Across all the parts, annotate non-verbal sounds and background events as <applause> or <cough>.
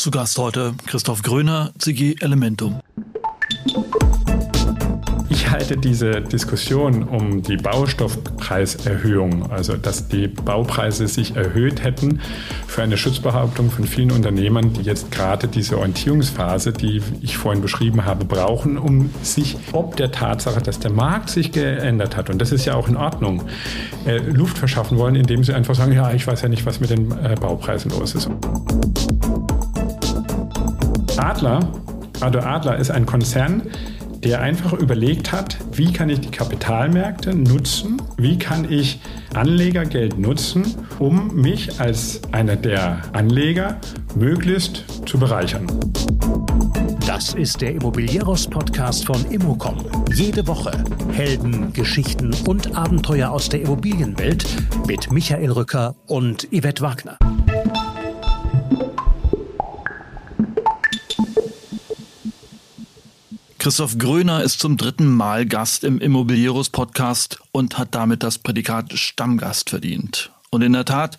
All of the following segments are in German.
Zu Gast heute Christoph Gröner, CG Elementum. Ich halte diese Diskussion um die Baustoffpreiserhöhung, also dass die Baupreise sich erhöht hätten, für eine Schutzbehauptung von vielen Unternehmern, die jetzt gerade diese Orientierungsphase, die ich vorhin beschrieben habe, brauchen, um sich ob der Tatsache, dass der Markt sich geändert hat, und das ist ja auch in Ordnung, äh, Luft verschaffen wollen, indem sie einfach sagen, ja, ich weiß ja nicht, was mit den äh, Baupreisen los ist. Adler, Ado Adler ist ein Konzern, der einfach überlegt hat, wie kann ich die Kapitalmärkte nutzen, wie kann ich Anlegergeld nutzen, um mich als einer der Anleger möglichst zu bereichern. Das ist der Immobilieros-Podcast von Immocom. Jede Woche Helden, Geschichten und Abenteuer aus der Immobilienwelt mit Michael Rücker und Yvette Wagner. Christoph Gröner ist zum dritten Mal Gast im Immobilieros Podcast und hat damit das Prädikat Stammgast verdient. Und in der Tat,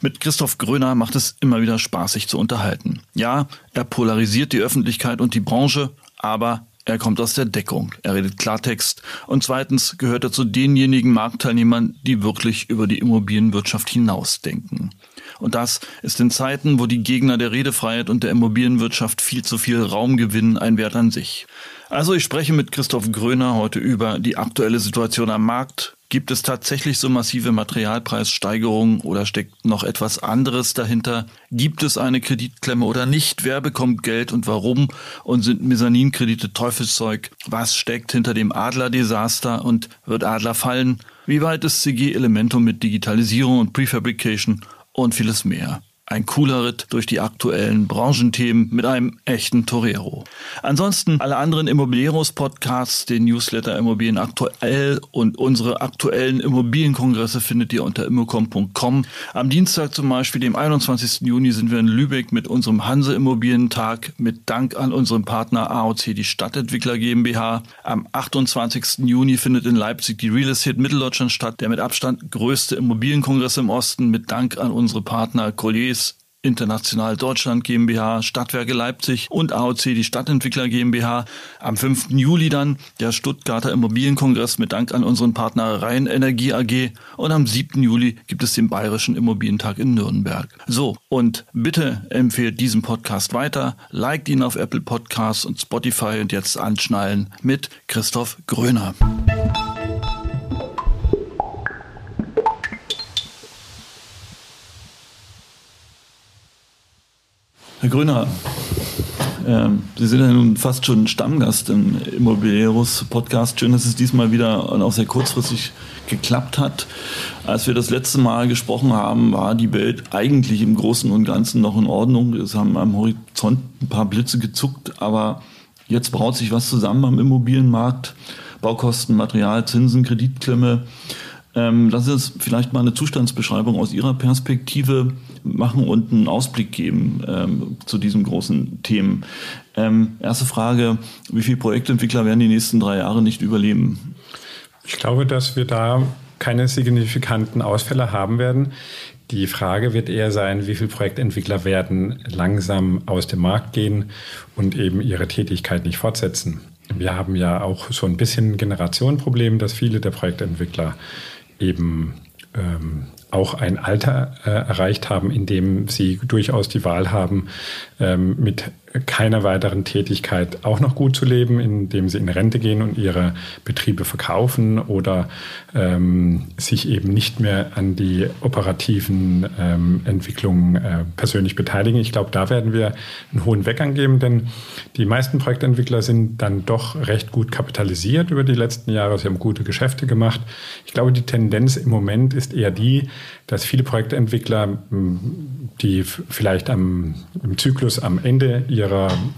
mit Christoph Gröner macht es immer wieder Spaß, sich zu unterhalten. Ja, er polarisiert die Öffentlichkeit und die Branche, aber er kommt aus der Deckung, er redet Klartext und zweitens gehört er zu denjenigen Marktteilnehmern, die wirklich über die Immobilienwirtschaft hinausdenken. Und das ist in Zeiten, wo die Gegner der Redefreiheit und der Immobilienwirtschaft viel zu viel Raum gewinnen, ein Wert an sich. Also ich spreche mit Christoph Gröner heute über die aktuelle Situation am Markt. Gibt es tatsächlich so massive Materialpreissteigerungen oder steckt noch etwas anderes dahinter? Gibt es eine Kreditklemme oder nicht? Wer bekommt Geld und warum? Und sind Mezzaninkredite Teufelszeug? Was steckt hinter dem Adler-Desaster und wird Adler fallen? Wie weit ist CG Elementum mit Digitalisierung und Prefabrication und vieles mehr? Ein cooler Ritt durch die aktuellen Branchenthemen mit einem echten Torero. Ansonsten alle anderen Immobilieros-Podcasts, den Newsletter Immobilien aktuell und unsere aktuellen Immobilienkongresse findet ihr unter immocom.com. Am Dienstag zum Beispiel, dem 21. Juni, sind wir in Lübeck mit unserem Hanse Immobilientag mit Dank an unseren Partner AOC, die Stadtentwickler GmbH. Am 28. Juni findet in Leipzig die Real Estate Mitteldeutschland statt, der mit Abstand größte Immobilienkongress im Osten mit Dank an unsere Partner Colliers International Deutschland GmbH, Stadtwerke Leipzig und AOC, die Stadtentwickler GmbH. Am 5. Juli dann der Stuttgarter Immobilienkongress mit Dank an unseren Partner Rhein Energie AG. Und am 7. Juli gibt es den Bayerischen Immobilientag in Nürnberg. So, und bitte empfehlt diesen Podcast weiter, liked ihn auf Apple Podcasts und Spotify und jetzt anschnallen mit Christoph Gröner. Herr Grüner, äh, Sie sind ja nun fast schon Stammgast im Immobilieros Podcast. Schön, dass es diesmal wieder und auch sehr kurzfristig geklappt hat. Als wir das letzte Mal gesprochen haben, war die Welt eigentlich im Großen und Ganzen noch in Ordnung. Es haben am Horizont ein paar Blitze gezuckt, aber jetzt braut sich was zusammen am Immobilienmarkt. Baukosten, Material, Zinsen, Kreditklemme. Ähm, lassen Sie uns vielleicht mal eine Zustandsbeschreibung aus Ihrer Perspektive machen und einen Ausblick geben ähm, zu diesen großen Themen. Ähm, erste Frage, wie viele Projektentwickler werden die nächsten drei Jahre nicht überleben? Ich glaube, dass wir da keine signifikanten Ausfälle haben werden. Die Frage wird eher sein, wie viele Projektentwickler werden langsam aus dem Markt gehen und eben ihre Tätigkeit nicht fortsetzen. Wir haben ja auch so ein bisschen ein Generationenproblem, dass viele der Projektentwickler eben ähm, auch ein Alter äh, erreicht haben, in dem sie durchaus die Wahl haben, ähm, mit keiner weiteren Tätigkeit auch noch gut zu leben, indem sie in Rente gehen und ihre Betriebe verkaufen oder ähm, sich eben nicht mehr an die operativen ähm, Entwicklungen äh, persönlich beteiligen. Ich glaube, da werden wir einen hohen Weggang geben, denn die meisten Projektentwickler sind dann doch recht gut kapitalisiert über die letzten Jahre. Sie haben gute Geschäfte gemacht. Ich glaube, die Tendenz im Moment ist eher die, dass viele Projektentwickler, die vielleicht am, im Zyklus am Ende ihrer,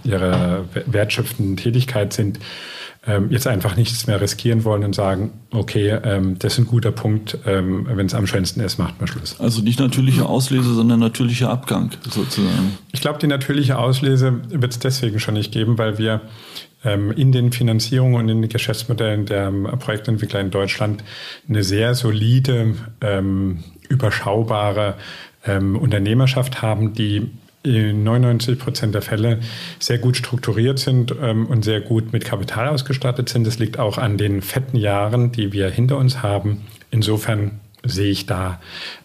ihrer wertschöpfenden Tätigkeit sind, ähm, jetzt einfach nichts mehr riskieren wollen und sagen, okay, ähm, das ist ein guter Punkt, ähm, wenn es am schönsten ist, macht man Schluss. Also nicht natürliche Auslese, sondern natürlicher Abgang sozusagen. Ich glaube, die natürliche Auslese wird es deswegen schon nicht geben, weil wir in den Finanzierungen und in den Geschäftsmodellen der Projektentwickler in Deutschland eine sehr solide, überschaubare Unternehmerschaft haben, die in 99 Prozent der Fälle sehr gut strukturiert sind ähm, und sehr gut mit Kapital ausgestattet sind. Das liegt auch an den fetten Jahren, die wir hinter uns haben. Insofern sehe ich da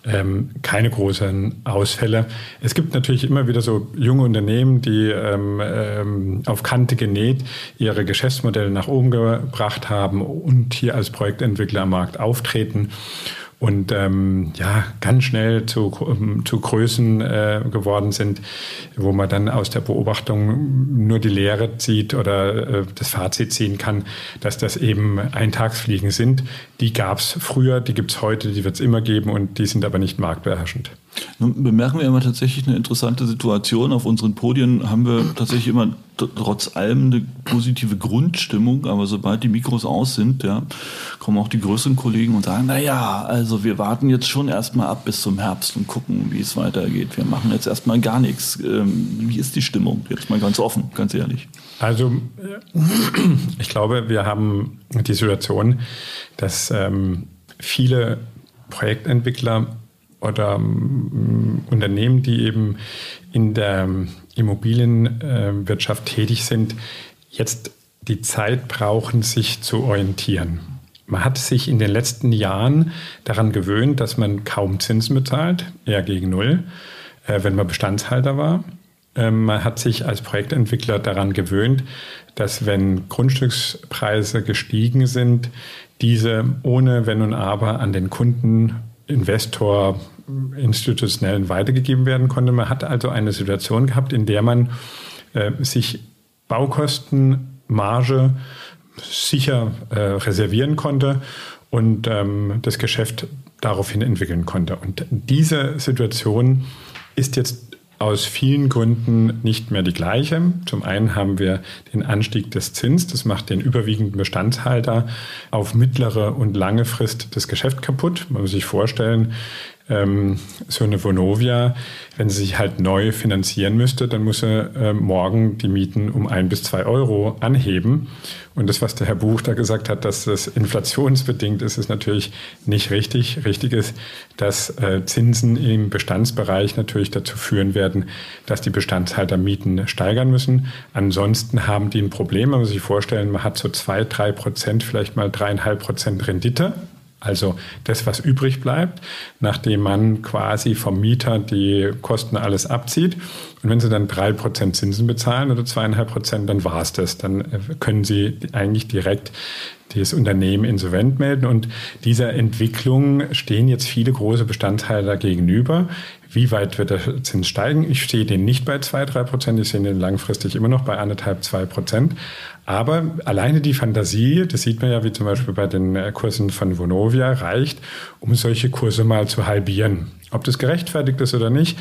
ähm, keine großen Ausfälle. Es gibt natürlich immer wieder so junge Unternehmen, die ähm, ähm, auf Kante genäht ihre Geschäftsmodelle nach oben gebracht haben und hier als Projektentwickler am Markt auftreten und ähm, ja ganz schnell zu, ähm, zu Größen äh, geworden sind, wo man dann aus der Beobachtung nur die Lehre zieht oder äh, das Fazit ziehen kann, dass das eben Eintagsfliegen sind. Die gab es früher, die gibt es heute, die wird es immer geben und die sind aber nicht marktbeherrschend. Nun bemerken wir immer tatsächlich eine interessante Situation. Auf unseren Podien haben wir tatsächlich immer trotz allem eine positive Grundstimmung, aber sobald die Mikros aus sind, ja, kommen auch die größeren Kollegen und sagen, na ja, also wir warten jetzt schon erstmal ab bis zum Herbst und gucken, wie es weitergeht. Wir machen jetzt erstmal gar nichts. Ähm, wie ist die Stimmung? Jetzt mal ganz offen, ganz ehrlich. Also ich glaube, wir haben die Situation, dass ähm, viele Projektentwickler oder ähm, Unternehmen, die eben in der Immobilienwirtschaft tätig sind, jetzt die Zeit brauchen, sich zu orientieren. Man hat sich in den letzten Jahren daran gewöhnt, dass man kaum Zinsen bezahlt, eher gegen Null, äh, wenn man Bestandshalter war. Ähm, man hat sich als Projektentwickler daran gewöhnt, dass wenn Grundstückspreise gestiegen sind, diese ohne Wenn und Aber an den Kunden Investor institutionellen weitergegeben werden konnte. Man hat also eine Situation gehabt, in der man äh, sich Baukosten, Marge sicher äh, reservieren konnte und ähm, das Geschäft daraufhin entwickeln konnte. Und diese Situation ist jetzt aus vielen Gründen nicht mehr die gleiche. Zum einen haben wir den Anstieg des Zins, das macht den überwiegenden Bestandshalter auf mittlere und lange Frist das Geschäft kaputt. Man muss sich vorstellen, ähm, so eine Vonovia, wenn sie sich halt neu finanzieren müsste, dann muss sie äh, morgen die Mieten um ein bis zwei Euro anheben. Und das, was der Herr Buch da gesagt hat, dass das inflationsbedingt ist, ist natürlich nicht richtig. Richtig ist, dass äh, Zinsen im Bestandsbereich natürlich dazu führen werden, dass die Bestandshalter Mieten steigern müssen. Ansonsten haben die ein Problem. Man muss sich vorstellen, man hat so zwei, drei Prozent, vielleicht mal dreieinhalb Prozent Rendite also das, was übrig bleibt, nachdem man quasi vom Mieter die Kosten alles abzieht. Und wenn Sie dann drei Prozent Zinsen bezahlen oder zweieinhalb Prozent, dann war es das. Dann äh, können Sie eigentlich direkt das Unternehmen insolvent melden. Und dieser Entwicklung stehen jetzt viele große Bestandteile gegenüber. Wie weit wird der Zins steigen? Ich sehe den nicht bei zwei, drei Prozent. Ich sehe den langfristig immer noch bei anderthalb, zwei Prozent. Aber alleine die Fantasie, das sieht man ja wie zum Beispiel bei den äh, Kursen von Vonovia, reicht, um solche Kurse mal zu halbieren. Ob das gerechtfertigt ist oder nicht,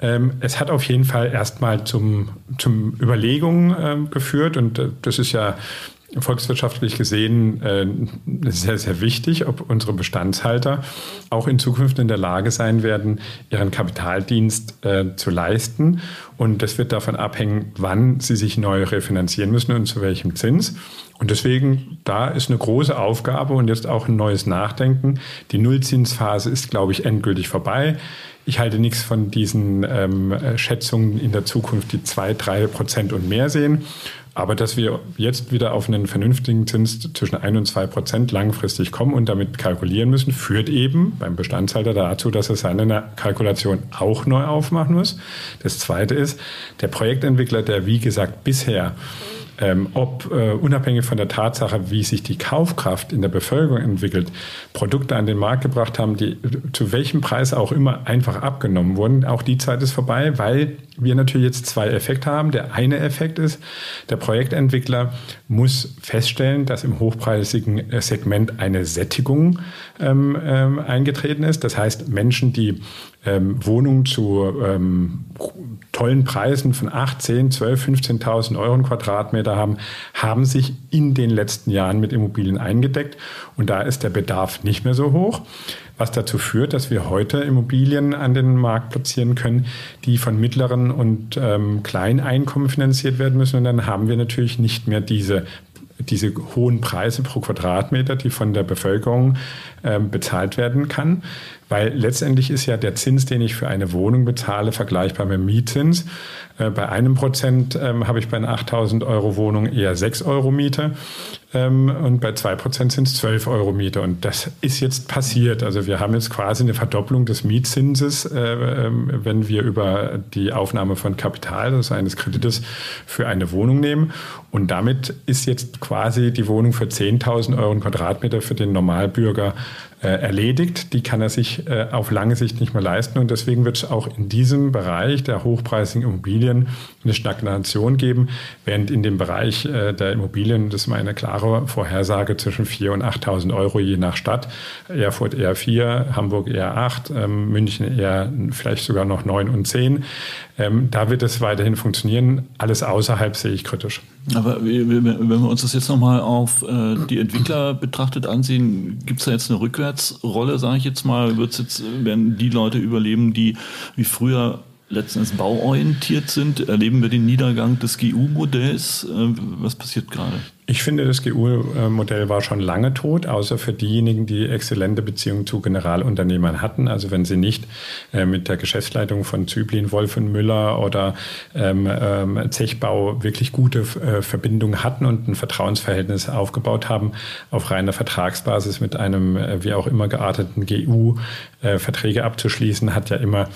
ähm, es hat auf jeden Fall erstmal zum, zum Überlegungen ähm, geführt und äh, das ist ja volkswirtschaftlich gesehen äh, sehr, sehr wichtig, ob unsere Bestandshalter auch in Zukunft in der Lage sein werden, ihren Kapitaldienst äh, zu leisten. Und das wird davon abhängen, wann sie sich neu refinanzieren müssen und zu welchem Zins. Und deswegen, da ist eine große Aufgabe und jetzt auch ein neues Nachdenken. Die Nullzinsphase ist, glaube ich, endgültig vorbei. Ich halte nichts von diesen ähm, Schätzungen in der Zukunft, die zwei, drei Prozent und mehr sehen. Aber dass wir jetzt wieder auf einen vernünftigen Zins zwischen 1 und 2 Prozent langfristig kommen und damit kalkulieren müssen, führt eben beim Bestandshalter dazu, dass er seine Kalkulation auch neu aufmachen muss. Das Zweite ist, der Projektentwickler, der wie gesagt bisher ähm, ob äh, unabhängig von der Tatsache, wie sich die Kaufkraft in der Bevölkerung entwickelt, Produkte an den Markt gebracht haben, die zu welchem Preis auch immer einfach abgenommen wurden. Auch die Zeit ist vorbei, weil wir natürlich jetzt zwei Effekte haben. Der eine Effekt ist, der Projektentwickler muss feststellen, dass im hochpreisigen äh, Segment eine Sättigung ähm, ähm, eingetreten ist. Das heißt, Menschen, die ähm, Wohnungen zu ähm, tollen Preisen von 8, 10, 12, 15.000 Euro Quadratmeter haben, haben sich in den letzten Jahren mit Immobilien eingedeckt. Und da ist der Bedarf nicht mehr so hoch, was dazu führt, dass wir heute Immobilien an den Markt platzieren können, die von mittleren und ähm, kleinen Einkommen finanziert werden müssen. Und dann haben wir natürlich nicht mehr diese diese hohen Preise pro Quadratmeter, die von der Bevölkerung bezahlt werden kann. Weil letztendlich ist ja der Zins, den ich für eine Wohnung bezahle, vergleichbar mit dem Mietzins. Äh, bei einem Prozent ähm, habe ich bei einer 8000 Euro Wohnung eher 6 Euro Miete ähm, und bei zwei Prozent sind es 12 Euro Miete. Und das ist jetzt passiert. Also wir haben jetzt quasi eine Verdopplung des Mietzinses, äh, wenn wir über die Aufnahme von Kapital, also eines Kredites, für eine Wohnung nehmen. Und damit ist jetzt quasi die Wohnung für 10.000 Euro Quadratmeter für den Normalbürger äh, erledigt. Die kann er sich äh, auf lange Sicht nicht mehr leisten. Und deswegen wird es auch in diesem Bereich der hochpreisigen Immobilien eine Stagnation geben, während in dem Bereich äh, der Immobilien, das ist meine klare Vorhersage, zwischen 4.000 und 8.000 Euro je nach Stadt. Erfurt eher 4, Hamburg eher 8, ähm, München eher vielleicht sogar noch 9 und 10. Ähm, da wird es weiterhin funktionieren. Alles außerhalb sehe ich kritisch. Aber wenn wir uns das jetzt nochmal auf äh, die Entwickler betrachtet ansehen, gibt es da jetzt eine Rückwärtsrolle, sage ich jetzt mal? Wird's jetzt, werden die Leute überleben, die wie früher letztens bauorientiert sind? Erleben wir den Niedergang des GU-Modells? Äh, was passiert gerade? Ich finde, das GU-Modell war schon lange tot, außer für diejenigen, die exzellente Beziehungen zu Generalunternehmern hatten. Also wenn sie nicht äh, mit der Geschäftsleitung von Züblin, Wolf und Müller oder ähm, ähm, Zechbau wirklich gute äh, Verbindungen hatten und ein Vertrauensverhältnis aufgebaut haben, auf reiner Vertragsbasis mit einem äh, wie auch immer gearteten GU Verträge abzuschließen, hat ja immer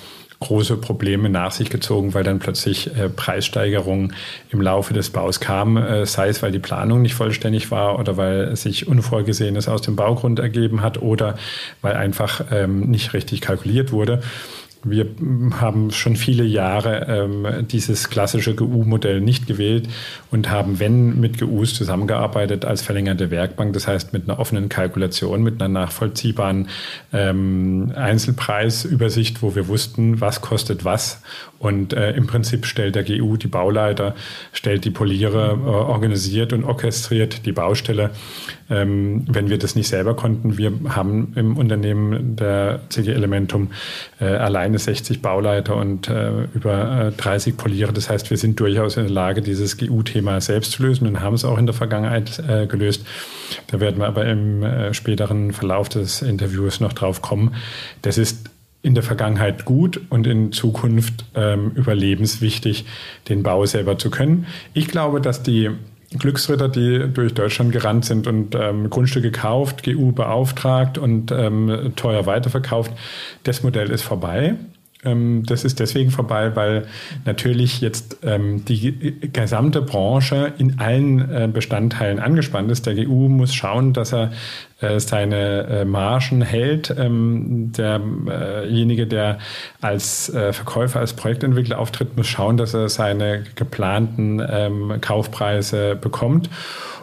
große Probleme nach sich gezogen, weil dann plötzlich äh, Preissteigerungen im Laufe des Baus kamen, äh, sei es, weil die Planung nicht vollständig war oder weil sich Unvorgesehenes aus dem Baugrund ergeben hat oder weil einfach ähm, nicht richtig kalkuliert wurde. Wir haben schon viele Jahre ähm, dieses klassische GU-Modell nicht gewählt und haben, wenn, mit GUs zusammengearbeitet als verlängerte Werkbank. Das heißt, mit einer offenen Kalkulation, mit einer nachvollziehbaren ähm, Einzelpreisübersicht, wo wir wussten, was kostet was. Und äh, im Prinzip stellt der GU die Bauleiter, stellt die Poliere, äh, organisiert und orchestriert die Baustelle. Ähm, wenn wir das nicht selber konnten, wir haben im Unternehmen der CG Elementum äh, allein alleine 60 Bauleiter und äh, über äh, 30 Poliere. Das heißt, wir sind durchaus in der Lage, dieses GU-Thema selbst zu lösen und haben es auch in der Vergangenheit äh, gelöst. Da werden wir aber im äh, späteren Verlauf des Interviews noch drauf kommen. Das ist in der Vergangenheit gut und in Zukunft ähm, überlebenswichtig, den Bau selber zu können. Ich glaube, dass die Glücksritter, die durch Deutschland gerannt sind und ähm, Grundstücke gekauft, GU beauftragt und ähm, teuer weiterverkauft. Das Modell ist vorbei. Ähm, das ist deswegen vorbei, weil natürlich jetzt ähm, die gesamte Branche in allen äh, Bestandteilen angespannt ist. Der GU muss schauen, dass er äh, seine äh, Margen hält. Ähm, derjenige, der als Verkäufer, als Projektentwickler auftritt, muss schauen, dass er seine geplanten Kaufpreise bekommt.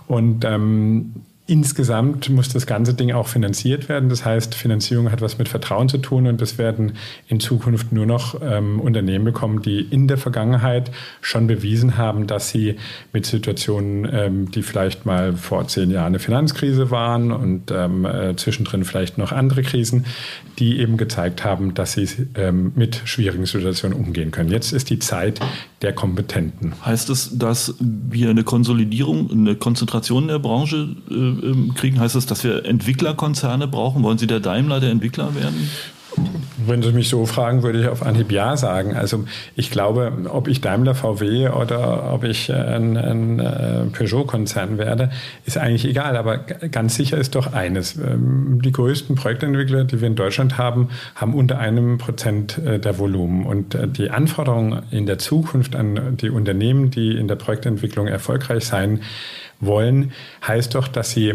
Und ähm, Insgesamt muss das ganze Ding auch finanziert werden. Das heißt, Finanzierung hat was mit Vertrauen zu tun und das werden in Zukunft nur noch ähm, Unternehmen bekommen, die in der Vergangenheit schon bewiesen haben, dass sie mit Situationen, ähm, die vielleicht mal vor zehn Jahren eine Finanzkrise waren und ähm, äh, zwischendrin vielleicht noch andere Krisen, die eben gezeigt haben, dass sie ähm, mit schwierigen Situationen umgehen können. Jetzt ist die Zeit der Kompetenten. Heißt es, dass wir eine Konsolidierung, eine Konzentration der Branche äh, kriegen? Heißt das, dass wir Entwicklerkonzerne brauchen? Wollen Sie der Daimler der Entwickler werden? Wenn Sie mich so fragen, würde ich auf Anhieb Ja sagen. Also ich glaube, ob ich Daimler VW oder ob ich ein, ein äh, Peugeot-Konzern werde, ist eigentlich egal. Aber ganz sicher ist doch eines. Ähm, die größten Projektentwickler, die wir in Deutschland haben, haben unter einem Prozent äh, der Volumen. Und äh, die Anforderungen in der Zukunft an die Unternehmen, die in der Projektentwicklung erfolgreich sein wollen, heißt doch, dass sie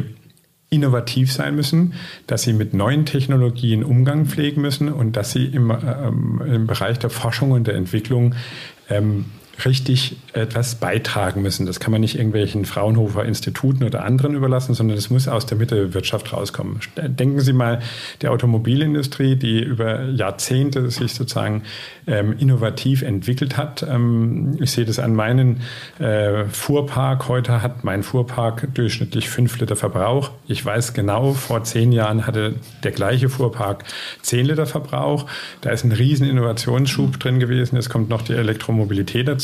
innovativ sein müssen, dass sie mit neuen Technologien Umgang pflegen müssen und dass sie im, ähm, im Bereich der Forschung und der Entwicklung ähm, richtig etwas beitragen müssen. Das kann man nicht irgendwelchen Fraunhofer Instituten oder anderen überlassen, sondern das muss aus der Mitte der Wirtschaft rauskommen. Denken Sie mal der Automobilindustrie, die über Jahrzehnte sich sozusagen ähm, innovativ entwickelt hat. Ähm, ich sehe das an meinem äh, Fuhrpark. Heute hat mein Fuhrpark durchschnittlich fünf Liter Verbrauch. Ich weiß genau, vor zehn Jahren hatte der gleiche Fuhrpark zehn Liter Verbrauch. Da ist ein riesen Innovationsschub drin gewesen. Jetzt kommt noch die Elektromobilität dazu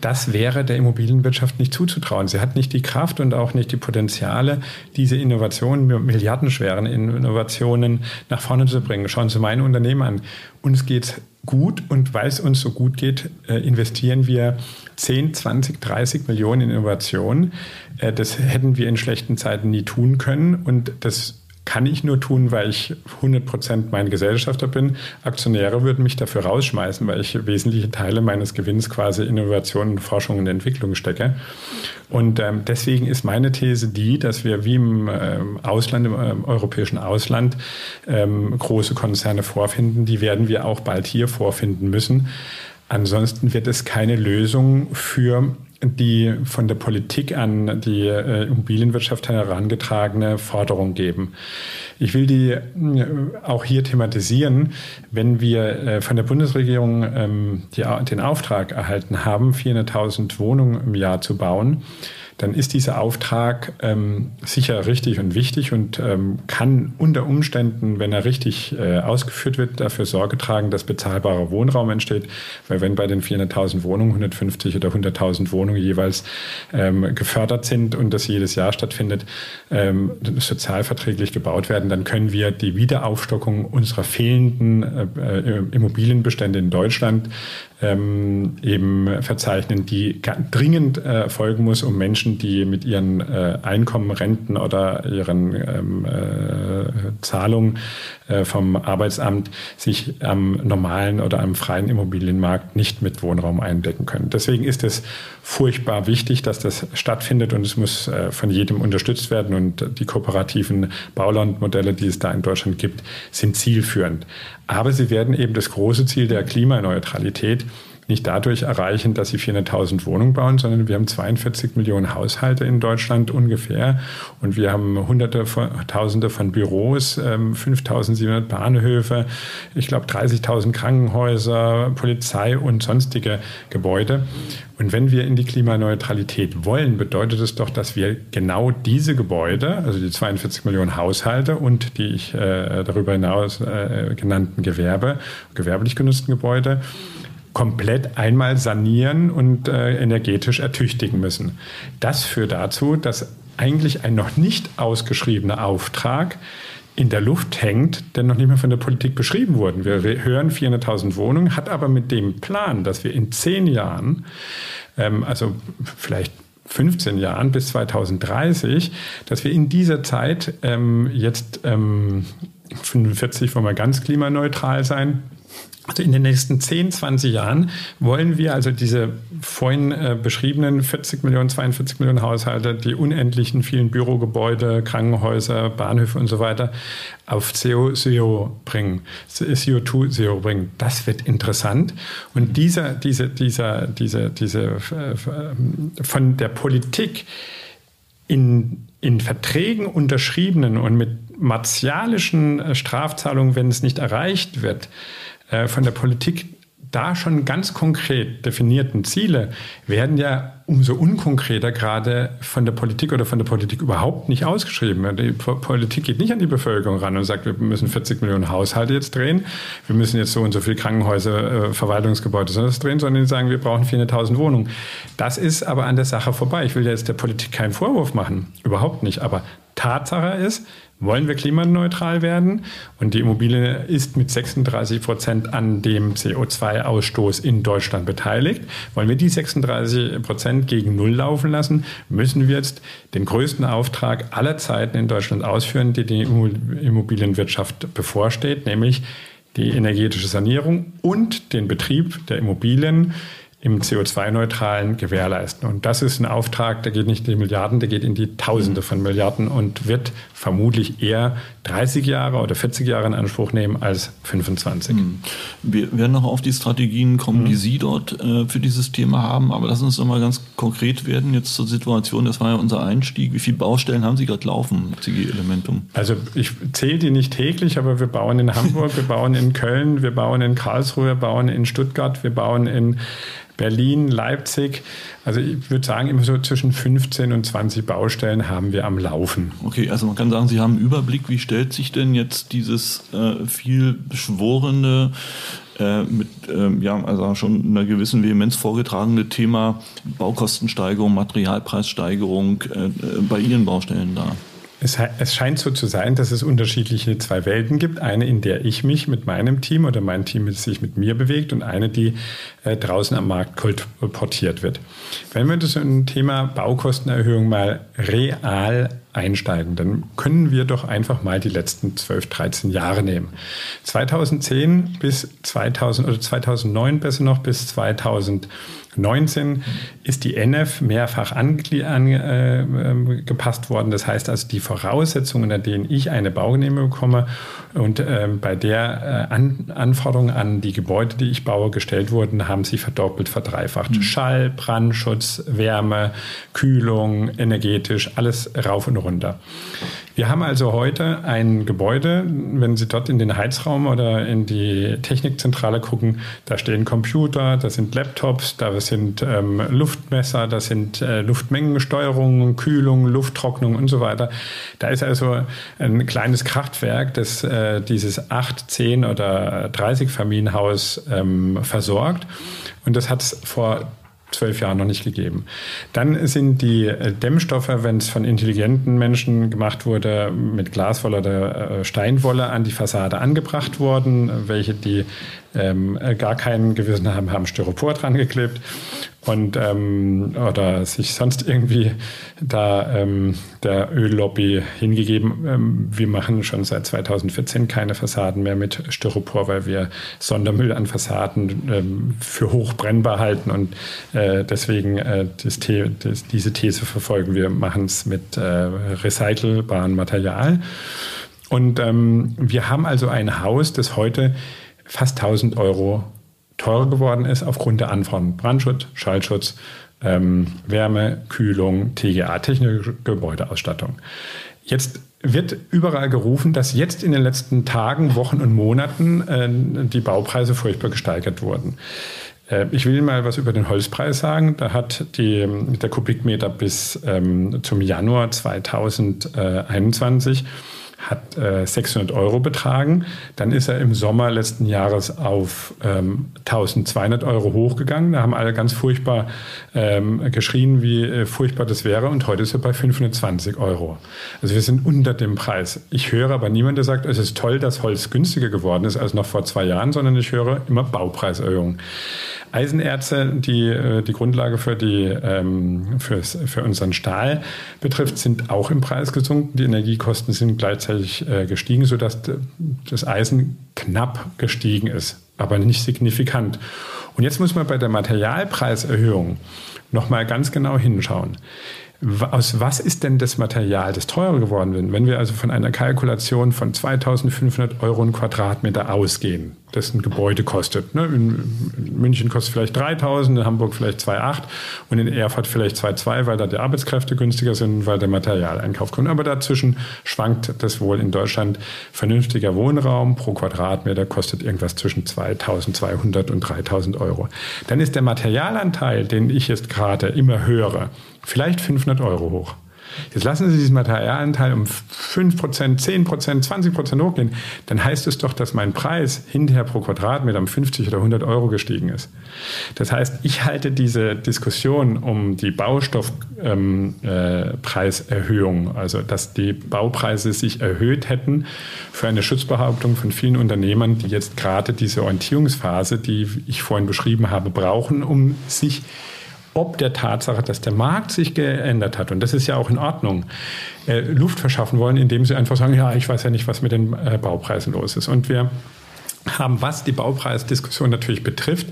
das wäre der Immobilienwirtschaft nicht zuzutrauen. Sie hat nicht die Kraft und auch nicht die Potenziale, diese Innovationen, milliardenschweren Innovationen nach vorne zu bringen. Schauen Sie mein Unternehmen an. Uns geht gut und weil es uns so gut geht, äh, investieren wir 10, 20, 30 Millionen in Innovationen. Äh, das hätten wir in schlechten Zeiten nie tun können und das kann ich nur tun, weil ich 100 Prozent mein Gesellschafter bin. Aktionäre würden mich dafür rausschmeißen, weil ich wesentliche Teile meines Gewinns quasi Innovation, Forschung und Entwicklung stecke. Und ähm, deswegen ist meine These die, dass wir wie im ähm, Ausland, im ähm, europäischen Ausland, ähm, große Konzerne vorfinden. Die werden wir auch bald hier vorfinden müssen. Ansonsten wird es keine Lösung für die von der Politik an die äh, Immobilienwirtschaft herangetragene Forderung geben. Ich will die äh, auch hier thematisieren, wenn wir äh, von der Bundesregierung ähm, die, den Auftrag erhalten haben, 400.000 Wohnungen im Jahr zu bauen, dann ist dieser Auftrag ähm, sicher richtig und wichtig und ähm, kann unter Umständen, wenn er richtig äh, ausgeführt wird, dafür Sorge tragen, dass bezahlbarer Wohnraum entsteht. Weil wenn bei den 400.000 Wohnungen 150 oder 100.000 Wohnungen jeweils ähm, gefördert sind und das jedes Jahr stattfindet, ähm, sozialverträglich gebaut werden, dann können wir die Wiederaufstockung unserer fehlenden äh, äh Immobilienbestände in Deutschland ähm, eben verzeichnen, die dringend äh, erfolgen muss, um Menschen, die mit ihren äh, Einkommen, Renten oder ihren ähm, äh, Zahlungen äh, vom Arbeitsamt sich am normalen oder am freien Immobilienmarkt nicht mit Wohnraum eindecken können. Deswegen ist es furchtbar wichtig, dass das stattfindet und es muss äh, von jedem unterstützt werden und die kooperativen Baulandmodelle, die es da in Deutschland gibt, sind zielführend. Aber sie werden eben das große Ziel der Klimaneutralität nicht dadurch erreichen, dass sie 400.000 Wohnungen bauen, sondern wir haben 42 Millionen Haushalte in Deutschland ungefähr und wir haben Hunderte, von, Tausende von Büros, 5.700 ähm, Bahnhöfe, ich glaube 30.000 Krankenhäuser, Polizei und sonstige Gebäude. Und wenn wir in die Klimaneutralität wollen, bedeutet es doch, dass wir genau diese Gebäude, also die 42 Millionen Haushalte und die ich äh, darüber hinaus äh, genannten Gewerbe, gewerblich genutzten Gebäude, komplett einmal sanieren und äh, energetisch ertüchtigen müssen. Das führt dazu, dass eigentlich ein noch nicht ausgeschriebener Auftrag in der Luft hängt, der noch nicht mehr von der Politik beschrieben wurde. Wir hören 400.000 Wohnungen, hat aber mit dem Plan, dass wir in zehn Jahren, ähm, also vielleicht 15 Jahren bis 2030, dass wir in dieser Zeit ähm, jetzt ähm, 45 wollen wir ganz klimaneutral sein, also in den nächsten 10, 20 Jahren wollen wir also diese vorhin äh, beschriebenen 40 Millionen, 42 Millionen Haushalte, die unendlichen vielen Bürogebäude, Krankenhäuser, Bahnhöfe und so weiter auf CO bringen, CO2 bringen. Das wird interessant. Und dieser, diese, dieser, diese, diese äh, von der Politik in, in Verträgen unterschriebenen und mit martialischen äh, Strafzahlungen, wenn es nicht erreicht wird, äh, von der Politik da schon ganz konkret definierten Ziele werden ja umso unkonkreter gerade von der Politik oder von der Politik überhaupt nicht ausgeschrieben. Die Politik geht nicht an die Bevölkerung ran und sagt, wir müssen 40 Millionen Haushalte jetzt drehen, wir müssen jetzt so und so viele Krankenhäuser, äh, Verwaltungsgebäude sonst drehen, sondern die sagen, wir brauchen 400.000 Wohnungen. Das ist aber an der Sache vorbei. Ich will jetzt der Politik keinen Vorwurf machen, überhaupt nicht. Aber Tatsache ist, wollen wir klimaneutral werden und die Immobilie ist mit 36 Prozent an dem CO2-Ausstoß in Deutschland beteiligt. Wollen wir die 36 Prozent gegen Null laufen lassen, müssen wir jetzt den größten Auftrag aller Zeiten in Deutschland ausführen, die die Immobilienwirtschaft bevorsteht, nämlich die energetische Sanierung und den Betrieb der Immobilien im CO2-neutralen gewährleisten. Und das ist ein Auftrag, der geht nicht in die Milliarden, der geht in die Tausende von Milliarden und wird vermutlich eher 30 Jahre oder 40 Jahre in Anspruch nehmen als 25. Hm. Wir werden noch auf die Strategien kommen, die hm. Sie dort äh, für dieses Thema haben. Aber lassen Sie uns noch mal ganz konkret werden jetzt zur Situation. Das war ja unser Einstieg. Wie viele Baustellen haben Sie gerade laufen, CG Elementum? Also ich zähle die nicht täglich, aber wir bauen in Hamburg, wir bauen in Köln, wir bauen in Karlsruhe, wir bauen in Stuttgart, wir bauen in Berlin, Leipzig. Also ich würde sagen, immer so zwischen 15 und 20 Baustellen haben wir am Laufen. Okay, also man kann sagen, Sie haben einen Überblick. Wie stellt sich denn jetzt dieses äh, viel beschworene äh, mit ähm, ja, also schon einer gewissen Vehemenz vorgetragene Thema Baukostensteigerung, Materialpreissteigerung äh, äh bei Ihren Baustellen da? Es, es, scheint so zu sein, dass es unterschiedliche zwei Welten gibt. Eine, in der ich mich mit meinem Team oder mein Team sich mit mir bewegt und eine, die äh, draußen am Markt kolportiert wird. Wenn wir das in Thema Baukostenerhöhung mal real einsteigen, dann können wir doch einfach mal die letzten 12, 13 Jahre nehmen. 2010 bis 2000 oder 2009 besser noch bis 2000 19 ist die NF mehrfach angepasst äh, worden. Das heißt also, die Voraussetzungen, unter denen ich eine Baugenehmigung bekomme und äh, bei der äh, an, Anforderungen an die Gebäude, die ich baue, gestellt wurden, haben sich verdoppelt, verdreifacht. Mhm. Schall, Brandschutz, Wärme, Kühlung, energetisch, alles rauf und runter. Wir haben also heute ein Gebäude, wenn Sie dort in den Heizraum oder in die Technikzentrale gucken, da stehen Computer, da sind Laptops, da sind ähm, Luftmesser, da sind äh, Luftmengensteuerungen, Kühlung, Lufttrocknung und so weiter. Da ist also ein kleines Kraftwerk, das äh, dieses 8, 10 oder 30 Familienhaus ähm, versorgt. Und das hat es vor zwölf Jahren noch nicht gegeben. Dann sind die äh, Dämmstoffe, wenn es von intelligenten Menschen gemacht wurde, mit Glaswolle oder äh, Steinwolle an die Fassade angebracht worden, welche die ähm, gar keinen Gewissen haben, haben Styropor dran geklebt und ähm, oder sich sonst irgendwie da ähm, der Öllobby hingegeben. Ähm, wir machen schon seit 2014 keine Fassaden mehr mit Styropor, weil wir Sondermüll an Fassaden ähm, für hochbrennbar halten und äh, deswegen äh, das das, diese These verfolgen. Wir machen es mit äh, recycelbarem Material. Und ähm, wir haben also ein Haus, das heute fast 1000 Euro teurer geworden ist aufgrund der Anforderungen Brandschutz, Schallschutz, ähm, Wärme, Kühlung, TGA, technische Gebäudeausstattung. Jetzt wird überall gerufen, dass jetzt in den letzten Tagen, Wochen und Monaten äh, die Baupreise furchtbar gesteigert wurden. Äh, ich will mal was über den Holzpreis sagen. Da hat die, der Kubikmeter bis ähm, zum Januar 2021 hat äh, 600 Euro betragen. Dann ist er im Sommer letzten Jahres auf ähm, 1200 Euro hochgegangen. Da haben alle ganz furchtbar ähm, geschrien, wie äh, furchtbar das wäre. Und heute ist er bei 520 Euro. Also wir sind unter dem Preis. Ich höre aber niemand, der sagt, es ist toll, dass Holz günstiger geworden ist als noch vor zwei Jahren, sondern ich höre immer Baupreiserhöhungen. Eisenerze, die äh, die Grundlage für, die, ähm, für unseren Stahl betrifft, sind auch im Preis gesunken. Die Energiekosten sind gleichzeitig äh, gestiegen, sodass das Eisen knapp gestiegen ist, aber nicht signifikant. Und jetzt muss man bei der Materialpreiserhöhung nochmal ganz genau hinschauen aus was ist denn das Material, das teurer geworden ist? Wenn wir also von einer Kalkulation von 2500 Euro ein Quadratmeter ausgehen, das ein Gebäude kostet. Ne? In München kostet vielleicht 3000, in Hamburg vielleicht 2,8 und in Erfurt vielleicht 2,2, weil da die Arbeitskräfte günstiger sind, weil der Materialeinkauf kommt. Aber dazwischen schwankt das wohl in Deutschland. Vernünftiger Wohnraum pro Quadratmeter kostet irgendwas zwischen 2200 und 3000 Euro. Dann ist der Materialanteil, den ich jetzt gerade immer höre, vielleicht 500 Euro hoch. Jetzt lassen Sie diesen Materialanteil um 5%, 10%, 20% hochgehen, dann heißt es doch, dass mein Preis hinterher pro Quadratmeter um 50 oder 100 Euro gestiegen ist. Das heißt, ich halte diese Diskussion um die Baustoffpreiserhöhung, ähm, äh, also dass die Baupreise sich erhöht hätten, für eine Schutzbehauptung von vielen Unternehmern, die jetzt gerade diese Orientierungsphase, die ich vorhin beschrieben habe, brauchen, um sich ob der Tatsache, dass der Markt sich geändert hat, und das ist ja auch in Ordnung, äh, Luft verschaffen wollen, indem sie einfach sagen, ja, ich weiß ja nicht, was mit den äh, Baupreisen los ist. Und wir haben, was die Baupreisdiskussion natürlich betrifft,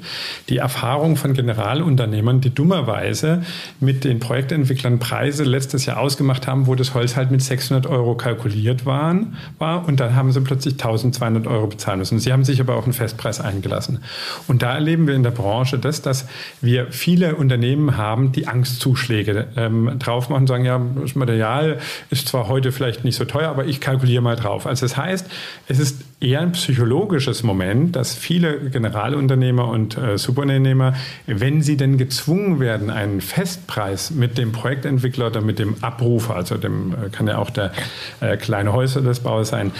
die Erfahrung von Generalunternehmern, die dummerweise mit den Projektentwicklern Preise letztes Jahr ausgemacht haben, wo das Holz halt mit 600 Euro kalkuliert waren, war und dann haben sie plötzlich 1200 Euro bezahlen müssen. Sie haben sich aber auf einen Festpreis eingelassen. Und da erleben wir in der Branche das, dass wir viele Unternehmen haben, die Angstzuschläge ähm, drauf machen und sagen, ja, das Material ist zwar heute vielleicht nicht so teuer, aber ich kalkuliere mal drauf. Also das heißt, es ist eher ein psychologisches Moment, dass viele Generalunternehmer und äh, Subunternehmer, wenn sie denn gezwungen werden, einen Festpreis mit dem Projektentwickler oder mit dem Abrufer, also dem äh, kann ja auch der äh, kleine Häuser des Baus sein,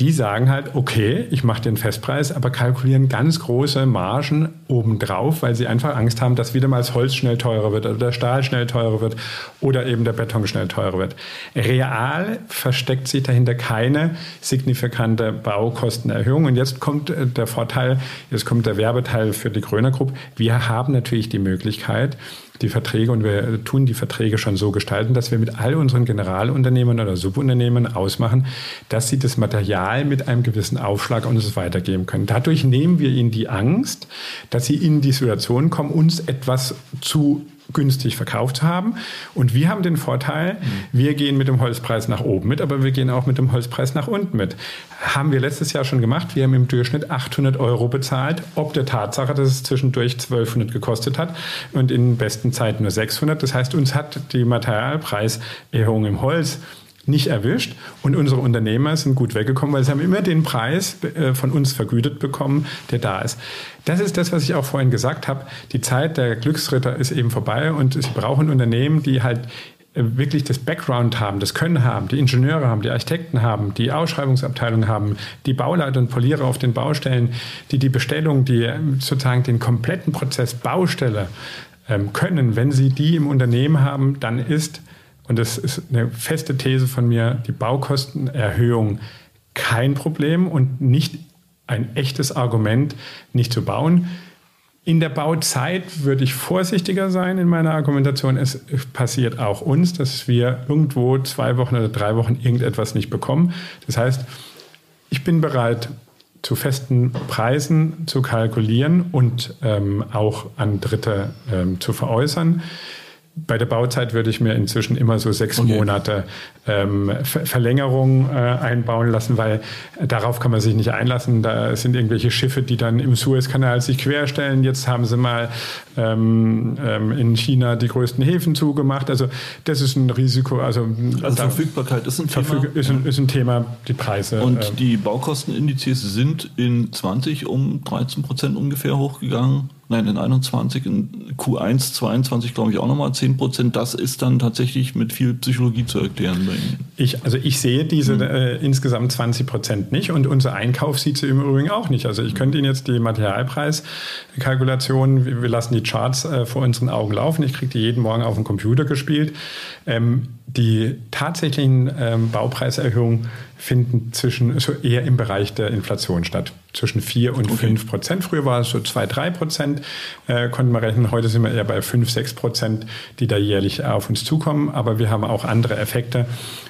die sagen halt, okay, ich mache den Festpreis, aber kalkulieren ganz große Margen obendrauf, weil sie einfach Angst haben, dass wieder mal das Holz schnell teurer wird oder der Stahl schnell teurer wird oder eben der Beton schnell teurer wird. Real versteckt sich dahinter keine signifikante Baukostenerhöhung. Und jetzt kommt äh, der Vorteil, jetzt kommt der Werbeteil für die Gröner Group. Wir haben natürlich die Möglichkeit, die Verträge und wir tun die Verträge schon so gestalten, dass wir mit all unseren Generalunternehmern oder Subunternehmen ausmachen, dass sie das Material mit einem gewissen Aufschlag uns weitergeben können. Dadurch nehmen wir ihnen die Angst, dass sie in die Situation kommen, uns etwas zu günstig verkauft haben. Und wir haben den Vorteil, wir gehen mit dem Holzpreis nach oben mit, aber wir gehen auch mit dem Holzpreis nach unten mit. Haben wir letztes Jahr schon gemacht. Wir haben im Durchschnitt 800 Euro bezahlt, ob der Tatsache, dass es zwischendurch 1200 gekostet hat und in besten Zeiten nur 600. Das heißt, uns hat die Materialpreiserhöhung im Holz nicht erwischt und unsere Unternehmer sind gut weggekommen, weil sie haben immer den Preis äh, von uns vergütet bekommen, der da ist. Das ist das, was ich auch vorhin gesagt habe. Die Zeit der Glücksritter ist eben vorbei und sie brauchen Unternehmen, die halt äh, wirklich das Background haben, das Können haben, die Ingenieure haben, die Architekten haben, die Ausschreibungsabteilung haben, die Bauleiter und Polierer auf den Baustellen, die die Bestellung, die äh, sozusagen den kompletten Prozess Baustelle ähm, können. Wenn sie die im Unternehmen haben, dann ist und das ist eine feste These von mir, die Baukostenerhöhung kein Problem und nicht ein echtes Argument, nicht zu bauen. In der Bauzeit würde ich vorsichtiger sein in meiner Argumentation. Es passiert auch uns, dass wir irgendwo zwei Wochen oder drei Wochen irgendetwas nicht bekommen. Das heißt, ich bin bereit, zu festen Preisen zu kalkulieren und ähm, auch an Dritte ähm, zu veräußern bei der Bauzeit würde ich mir inzwischen immer so sechs okay. Monate ähm, Ver Verlängerung äh, einbauen lassen, weil darauf kann man sich nicht einlassen. Da sind irgendwelche Schiffe, die dann im Suezkanal sich querstellen. Jetzt haben sie mal ähm, ähm, in China die größten Häfen zugemacht. Also das ist ein Risiko. Also, also Verfügbarkeit ist ein Thema. Ist ein, ist ein Thema, die Preise. Und ähm, die Baukostenindizes sind in 20 um 13 Prozent ungefähr hochgegangen nein, in 21, in Q1, 22 glaube ich auch nochmal 10 Prozent. Das ist dann tatsächlich mit viel Psychologie zu erklären. Ich, also ich sehe diese mhm. äh, insgesamt 20 Prozent nicht und unser Einkauf sieht sie im Übrigen auch nicht. Also ich könnte Ihnen jetzt die Materialpreiskalkulation, wir, wir lassen die Charts äh, vor unseren Augen laufen, ich kriege die jeden Morgen auf dem Computer gespielt. Ähm, die tatsächlichen ähm, Baupreiserhöhungen finden zwischen so eher im Bereich der Inflation statt. Zwischen 4 und okay. 5 Prozent. Früher war es so 2, 3 Prozent, äh, konnten wir rechnen. Heute sind wir eher bei 5, 6 Prozent, die da jährlich auf uns zukommen. Aber wir haben auch andere Effekte.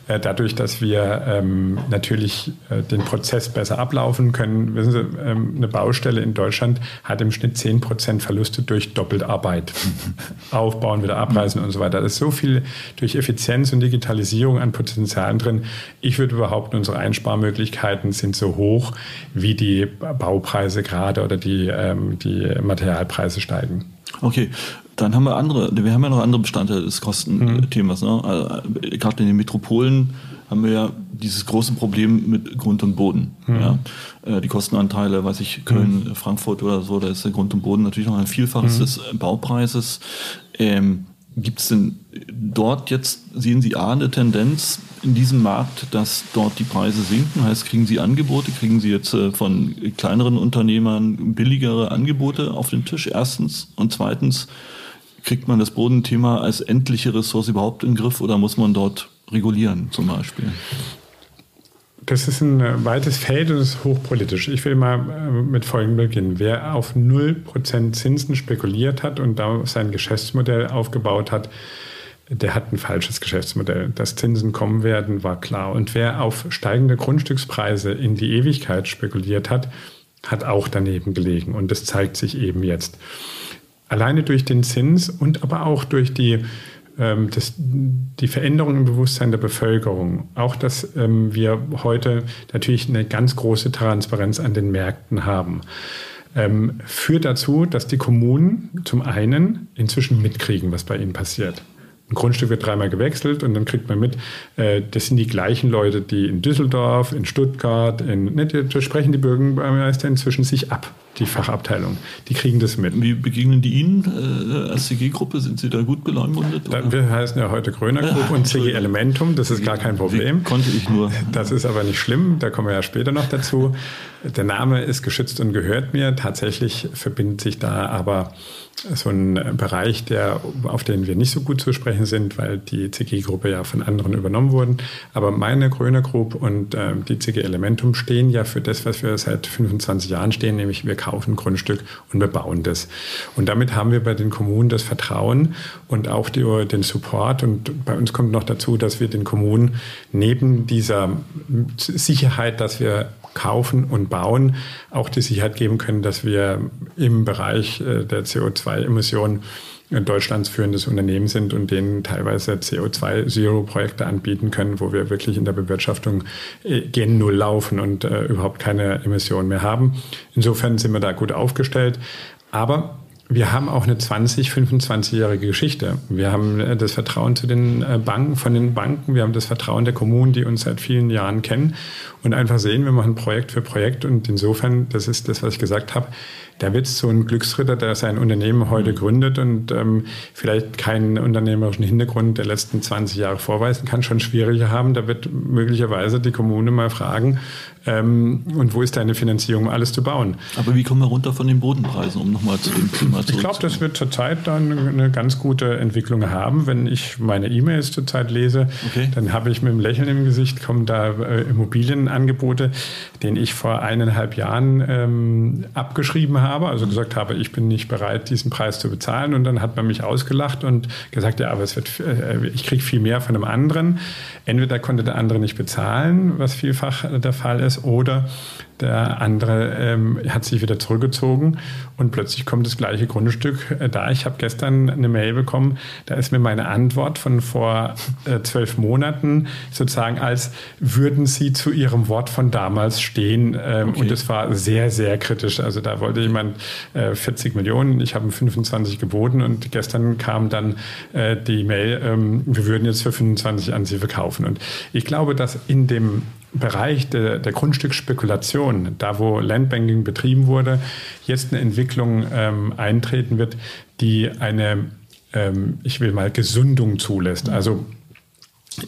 Äh, dadurch, dass wir ähm, natürlich äh, den Prozess besser ablaufen können. Wissen Sie, ähm, eine Baustelle in Deutschland hat im Schnitt 10 Prozent Verluste durch Doppelarbeit. <laughs> Aufbauen, wieder abreißen und so weiter. Da ist so viel durch Effizienz und Digitalisierung an Potenzialen drin. Ich würde behaupten, unsere Einsparmöglichkeiten sind so hoch, wie die Baupreise gerade oder die, ähm, die Materialpreise steigen. Okay, dann haben wir andere, wir haben ja noch andere Bestandteile des Kostenthemas. Ne? Also, gerade in den Metropolen haben wir ja dieses große Problem mit Grund und Boden. Mhm. Ja? Äh, die Kostenanteile, weiß ich, Köln, mhm. Frankfurt oder so, da ist der Grund und Boden natürlich noch ein Vielfaches mhm. des Baupreises. Ähm, Gibt es denn dort jetzt, sehen Sie A, eine Tendenz in diesem Markt, dass dort die Preise sinken? Heißt, kriegen Sie Angebote, kriegen Sie jetzt äh, von kleineren Unternehmern billigere Angebote auf den Tisch? Erstens. Und zweitens, kriegt man das Bodenthema als endliche Ressource überhaupt in den Griff oder muss man dort regulieren zum Beispiel? Das ist ein äh, weites Feld und ist hochpolitisch. Ich will mal äh, mit Folgendem beginnen. Wer auf 0% Zinsen spekuliert hat und da sein Geschäftsmodell aufgebaut hat, der hat ein falsches Geschäftsmodell. Dass Zinsen kommen werden, war klar. Und wer auf steigende Grundstückspreise in die Ewigkeit spekuliert hat, hat auch daneben gelegen. Und das zeigt sich eben jetzt. Alleine durch den Zins und aber auch durch die ähm, das, die Veränderung im Bewusstsein der Bevölkerung, auch dass ähm, wir heute natürlich eine ganz große Transparenz an den Märkten haben, ähm, führt dazu, dass die Kommunen zum einen inzwischen mitkriegen, was bei ihnen passiert. Ein Grundstück wird dreimal gewechselt und dann kriegt man mit, äh, das sind die gleichen Leute, die in Düsseldorf, in Stuttgart, in, ne, da sprechen die Bürgermeister inzwischen sich ab, die Fachabteilung. Die kriegen das mit. Wie begegnen die Ihnen äh, als CG-Gruppe? Sind Sie da gut beleumundet? Da, wir heißen ja heute Gröner Group und CG Elementum, das ist gar kein Problem. Wie konnte ich nur. Das ist aber nicht schlimm, da kommen wir ja später noch dazu. Der Name ist geschützt und gehört mir. Tatsächlich verbindet sich da aber so ein Bereich, der, auf den wir nicht so gut zu sprechen sind, weil die CG-Gruppe ja von anderen übernommen wurden. Aber meine Gröner Group und äh, die CG Elementum stehen ja für das, was wir seit 25 Jahren stehen, nämlich wir kaufen Grundstück und wir bauen das. Und damit haben wir bei den Kommunen das Vertrauen und auch die, den Support. Und bei uns kommt noch dazu, dass wir den Kommunen neben dieser Sicherheit, dass wir kaufen und bauen, auch die Sicherheit geben können, dass wir im Bereich äh, der CO2-Emissionen Deutschlands führendes Unternehmen sind und denen teilweise CO2-Zero-Projekte anbieten können, wo wir wirklich in der Bewirtschaftung äh, gen Null laufen und äh, überhaupt keine Emissionen mehr haben. Insofern sind wir da gut aufgestellt. Aber wir haben auch eine 20, 25-jährige Geschichte. Wir haben äh, das Vertrauen zu den äh, Banken, von den Banken. Wir haben das Vertrauen der Kommunen, die uns seit vielen Jahren kennen und einfach sehen, wir machen Projekt für Projekt. Und insofern, das ist das, was ich gesagt habe, da wird so ein Glücksritter, der sein Unternehmen heute mhm. gründet und ähm, vielleicht keinen unternehmerischen Hintergrund der letzten 20 Jahre vorweisen kann, schon schwieriger haben. Da wird möglicherweise die Kommune mal fragen, ähm, und wo ist deine Finanzierung, um alles zu bauen? Aber wie kommen wir runter von den Bodenpreisen, um nochmal zu dem Thema zu Ich glaube, das wird zurzeit dann eine ganz gute Entwicklung haben. Wenn ich meine E-Mails zurzeit lese, okay. dann habe ich mit einem Lächeln im Gesicht, kommen da äh, Immobilienangebote, den ich vor eineinhalb Jahren ähm, abgeschrieben habe, also gesagt habe, ich bin nicht bereit, diesen Preis zu bezahlen. Und dann hat man mich ausgelacht und gesagt, ja, aber es wird, äh, ich kriege viel mehr von einem anderen. Entweder konnte der andere nicht bezahlen, was vielfach der Fall ist oder der andere ähm, hat sich wieder zurückgezogen und plötzlich kommt das gleiche Grundstück äh, da. Ich habe gestern eine Mail bekommen, da ist mir meine Antwort von vor äh, zwölf Monaten sozusagen als würden Sie zu Ihrem Wort von damals stehen. Ähm, okay. Und das war sehr, sehr kritisch. Also da wollte jemand äh, 40 Millionen, ich habe 25 geboten und gestern kam dann äh, die Mail, ähm, wir würden jetzt für 25 an Sie verkaufen. Und ich glaube, dass in dem Bereich der, der Grundstücksspekulation, da wo Landbanking betrieben wurde, jetzt eine Entwicklung ähm, eintreten wird, die eine, ähm, ich will mal, Gesundung zulässt. Also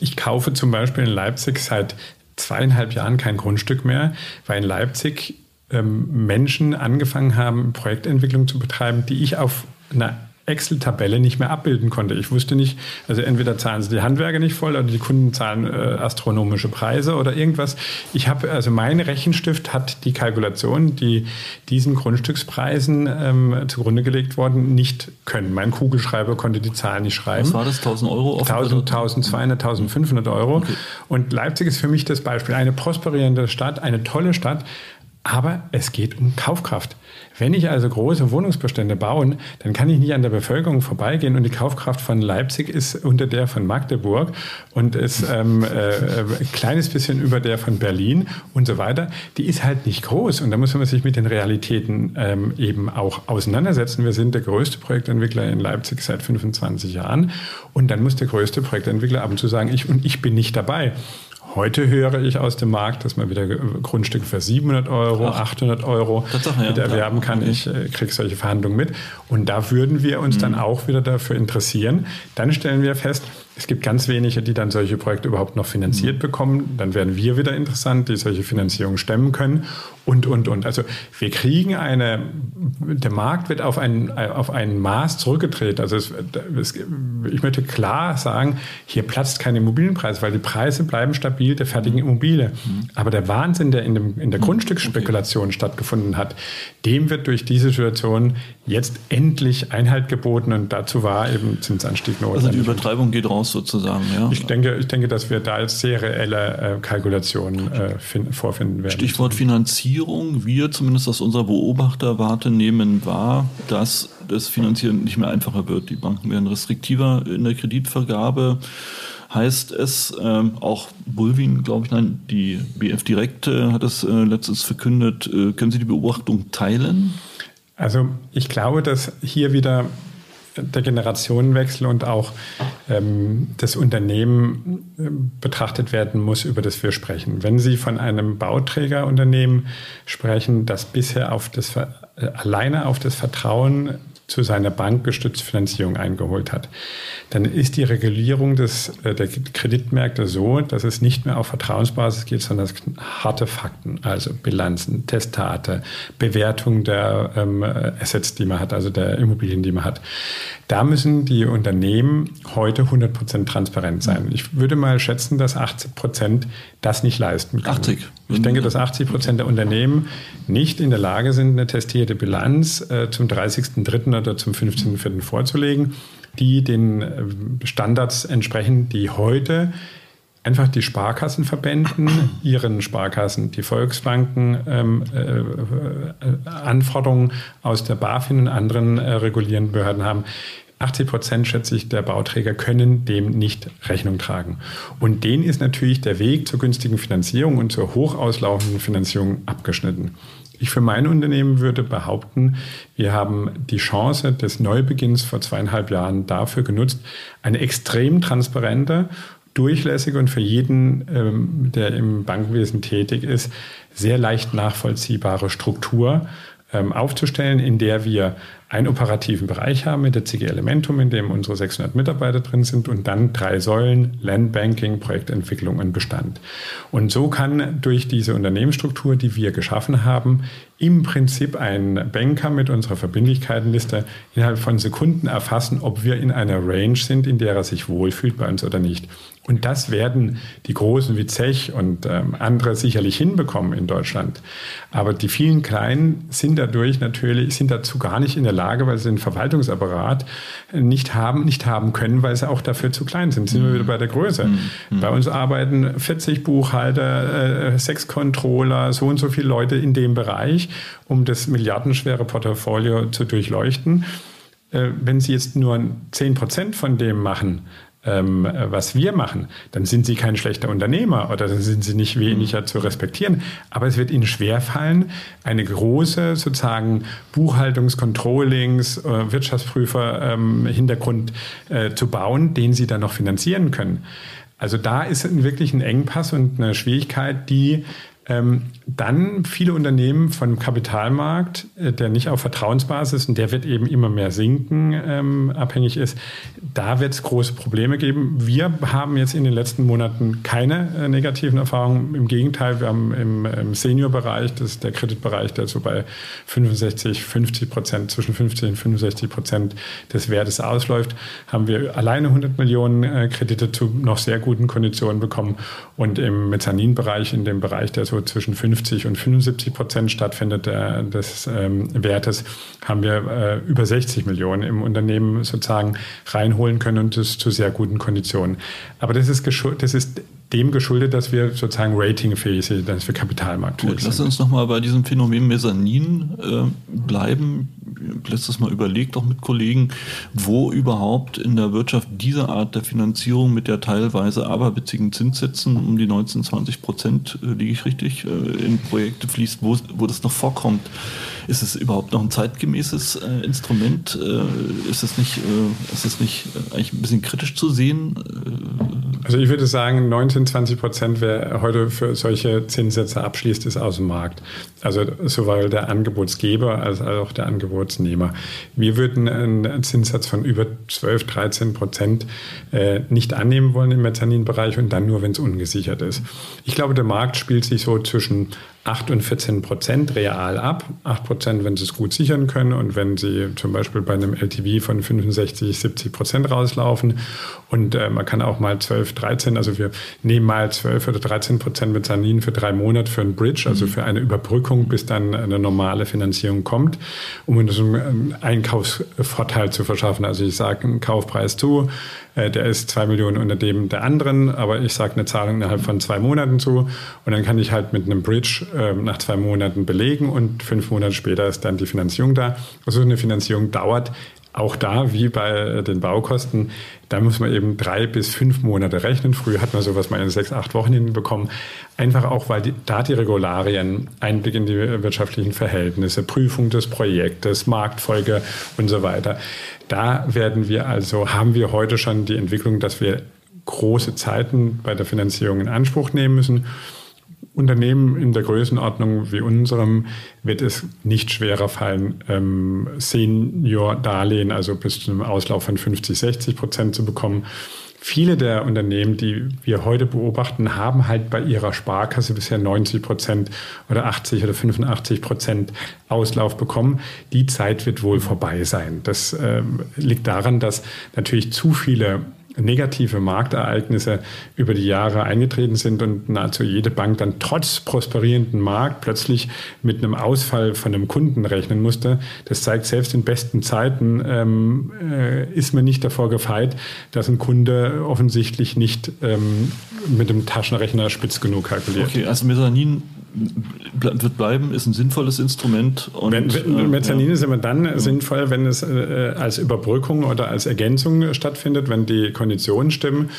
ich kaufe zum Beispiel in Leipzig seit zweieinhalb Jahren kein Grundstück mehr, weil in Leipzig ähm, Menschen angefangen haben, Projektentwicklung zu betreiben, die ich auf einer Excel-Tabelle nicht mehr abbilden konnte. Ich wusste nicht, also entweder zahlen sie die Handwerker nicht voll oder die Kunden zahlen äh, astronomische Preise oder irgendwas. Ich habe, also mein Rechenstift hat die Kalkulation, die diesen Grundstückspreisen ähm, zugrunde gelegt worden, nicht können. Mein Kugelschreiber konnte die Zahlen nicht schreiben. Was war das? 1000 Euro? 1000, 1200, 1500 Euro. Okay. Und Leipzig ist für mich das Beispiel. Eine prosperierende Stadt, eine tolle Stadt, aber es geht um Kaufkraft. Wenn ich also große Wohnungsbestände baue, dann kann ich nicht an der Bevölkerung vorbeigehen und die Kaufkraft von Leipzig ist unter der von Magdeburg und ist ähm, äh, ein kleines bisschen über der von Berlin und so weiter. Die ist halt nicht groß und da muss man sich mit den Realitäten ähm, eben auch auseinandersetzen. Wir sind der größte Projektentwickler in Leipzig seit 25 Jahren und dann muss der größte Projektentwickler ab und zu sagen, ich und ich bin nicht dabei. Heute höre ich aus dem Markt, dass man wieder Grundstücke für 700 Euro, Ach, 800 Euro ja, mit erwerben kann. Okay. Ich äh, kriege solche Verhandlungen mit. Und da würden wir uns mhm. dann auch wieder dafür interessieren. Dann stellen wir fest, es gibt ganz wenige, die dann solche Projekte überhaupt noch finanziert mhm. bekommen. Dann werden wir wieder interessant, die solche Finanzierung stemmen können und, und, und. Also wir kriegen eine, der Markt wird auf ein, auf ein Maß zurückgedreht. Also es, es, ich möchte klar sagen, hier platzt kein Immobilienpreis, weil die Preise bleiben stabil der fertigen Immobilie. Mhm. Aber der Wahnsinn, der in, dem, in der mhm. Grundstücksspekulation okay. stattgefunden hat, dem wird durch diese Situation jetzt endlich Einhalt geboten und dazu war eben Zinsanstieg notwendig. Also die Übertreibung geht raus sozusagen, ja? Ich denke, ich denke dass wir da reelle äh, Kalkulationen äh, find, vorfinden werden. Stichwort Finanzierung. Wir zumindest aus unserer Beobachterwarte nehmen wahr, dass das Finanzieren nicht mehr einfacher wird. Die Banken werden restriktiver in der Kreditvergabe heißt es, ähm, auch Bulwin, glaube ich, nein, die BF Direkt äh, hat es äh, letztens verkündet. Äh, können Sie die Beobachtung teilen? Also ich glaube, dass hier wieder der Generationenwechsel und auch ähm, das Unternehmen äh, betrachtet werden muss, über das wir sprechen. Wenn Sie von einem Bauträgerunternehmen sprechen, das bisher auf das, äh, alleine auf das Vertrauen zu seiner Bank gestützte Finanzierung eingeholt hat, dann ist die Regulierung des, äh, der Kreditmärkte so, dass es nicht mehr auf Vertrauensbasis geht, sondern harte Fakten, also Bilanzen, Testate, Bewertung der ähm, Assets, die man hat, also der Immobilien, die man hat. Da müssen die Unternehmen heute 100 Prozent transparent sein. Ich würde mal schätzen, dass 80 Prozent das nicht leisten können. 80? Ich denke, dass 80 Prozent der Unternehmen nicht in der Lage sind, eine testierte Bilanz äh, zum 30.03. oder zum 15.04. vorzulegen, die den äh, Standards entsprechen, die heute einfach die Sparkassenverbänden, ihren Sparkassen, die Volksbanken ähm, äh, äh, Anforderungen aus der BaFin und anderen äh, regulierenden Behörden haben. 80 Prozent, schätze ich, der Bauträger können dem nicht Rechnung tragen. Und denen ist natürlich der Weg zur günstigen Finanzierung und zur hochauslaufenden Finanzierung abgeschnitten. Ich für mein Unternehmen würde behaupten, wir haben die Chance des Neubeginns vor zweieinhalb Jahren dafür genutzt, eine extrem transparente durchlässige und für jeden, ähm, der im Bankwesen tätig ist, sehr leicht nachvollziehbare Struktur aufzustellen, in der wir einen operativen Bereich haben mit der CG Elementum, in dem unsere 600 Mitarbeiter drin sind und dann drei Säulen, Landbanking, Projektentwicklung und Bestand. Und so kann durch diese Unternehmensstruktur, die wir geschaffen haben, im Prinzip ein Banker mit unserer Verbindlichkeitenliste innerhalb von Sekunden erfassen, ob wir in einer Range sind, in der er sich wohlfühlt bei uns oder nicht. Und das werden die Großen wie Zech und ähm, andere sicherlich hinbekommen in Deutschland. Aber die vielen Kleinen sind dadurch natürlich, sind dazu gar nicht in der Lage, weil sie den Verwaltungsapparat nicht haben, nicht haben können, weil sie auch dafür zu klein sind. Sind wir wieder bei der Größe. Mhm. Bei uns arbeiten 40 Buchhalter, äh, sechs Controller, so und so viele Leute in dem Bereich, um das milliardenschwere Portfolio zu durchleuchten. Äh, wenn Sie jetzt nur 10 Prozent von dem machen, ähm, was wir machen, dann sind sie kein schlechter Unternehmer oder dann sind sie nicht weniger zu respektieren. Aber es wird ihnen schwerfallen, eine große sozusagen Buchhaltungs-, Controllings-, äh, Wirtschaftsprüfer ähm, äh, zu bauen, den sie dann noch finanzieren können. Also da ist wirklich ein Engpass und eine Schwierigkeit, die dann viele Unternehmen vom Kapitalmarkt, äh, der nicht auf Vertrauensbasis und der wird eben immer mehr sinken, ähm, abhängig ist, da wird es große Probleme geben. Wir haben jetzt in den letzten Monaten keine äh, negativen Erfahrungen. Im Gegenteil, wir haben im, im Senior-Bereich, das ist der Kreditbereich, der so bei 65, 50 Prozent, zwischen 50 und 65 Prozent des Wertes ausläuft, haben wir alleine 100 Millionen äh, Kredite zu noch sehr guten Konditionen bekommen. Und im Mezzaninbereich, in dem Bereich, der so so zwischen 50 und 75 Prozent stattfindet der, des ähm, Wertes, haben wir äh, über 60 Millionen im Unternehmen sozusagen reinholen können und das zu sehr guten Konditionen. Aber das ist, das ist dem geschuldet, dass wir sozusagen ratingfähig sind, dass wir kapitalmarktfähig Gut, sind. Lass uns nochmal bei diesem Phänomen Mezzanin äh, bleiben. Letztes Mal überlegt auch mit Kollegen, wo überhaupt in der Wirtschaft diese Art der Finanzierung mit der teilweise aberwitzigen Zinssätzen um die 19, 20 Prozent, äh, liege ich richtig, äh, in Projekte fließt, wo, wo das noch vorkommt. Ist es überhaupt noch ein zeitgemäßes äh, Instrument? Äh, ist es nicht, äh, ist es nicht äh, eigentlich ein bisschen kritisch zu sehen? Also ich würde sagen, 19, 20 Prozent, wer heute für solche Zinssätze abschließt, ist aus dem Markt. Also sowohl der Angebotsgeber als auch der Angebotsnehmer. Wir würden einen Zinssatz von über 12, 13 Prozent äh, nicht annehmen wollen im Mezzaninbereich und dann nur, wenn es ungesichert ist. Ich glaube, der Markt spielt sich so zwischen 8 und 14 Prozent real ab. 8 Prozent, wenn Sie es gut sichern können und wenn Sie zum Beispiel bei einem LTV von 65, 70 Prozent rauslaufen. Und äh, man kann auch mal 12, 13, also wir nehmen mal 12 oder 13 Prozent mit Sanin für drei Monate für ein Bridge, also mhm. für eine Überbrückung, bis dann eine normale Finanzierung kommt, um uns einen Einkaufsvorteil zu verschaffen. Also ich sage einen Kaufpreis zu, äh, der ist zwei Millionen unter dem der anderen, aber ich sage eine Zahlung innerhalb von zwei Monaten zu und dann kann ich halt mit einem Bridge äh, nach zwei Monaten belegen und fünf Monate später ist dann die Finanzierung da. Also eine Finanzierung dauert auch da, wie bei den Baukosten, da muss man eben drei bis fünf Monate rechnen. Früher hat man sowas mal in sechs, acht Wochen hinbekommen. Einfach auch, weil die, da die Regularien, Einblick in die wirtschaftlichen Verhältnisse, Prüfung des Projektes, Marktfolge und so weiter. Da werden wir also, haben wir heute schon die Entwicklung, dass wir große Zeiten bei der Finanzierung in Anspruch nehmen müssen. Unternehmen in der Größenordnung wie unserem wird es nicht schwerer fallen, ähm, Senior-Darlehen, also bis zu einem Auslauf von 50, 60 Prozent zu bekommen. Viele der Unternehmen, die wir heute beobachten, haben halt bei ihrer Sparkasse bisher 90 Prozent oder 80 oder 85 Prozent Auslauf bekommen. Die Zeit wird wohl vorbei sein. Das ähm, liegt daran, dass natürlich zu viele negative Marktereignisse über die Jahre eingetreten sind und nahezu jede Bank dann trotz prosperierenden Markt plötzlich mit einem Ausfall von einem Kunden rechnen musste. Das zeigt, selbst in besten Zeiten ähm, äh, ist man nicht davor gefeit, dass ein Kunde offensichtlich nicht ähm, mit dem Taschenrechner spitz genug kalkuliert. Okay, also Mezzanin wird bleiben, ist ein sinnvolles Instrument. Und, wenn, wenn, äh, Mezzanin ja. ist immer dann ja. sinnvoll, wenn es äh, als Überbrückung oder als Ergänzung stattfindet, wenn die Konditionen stimmen.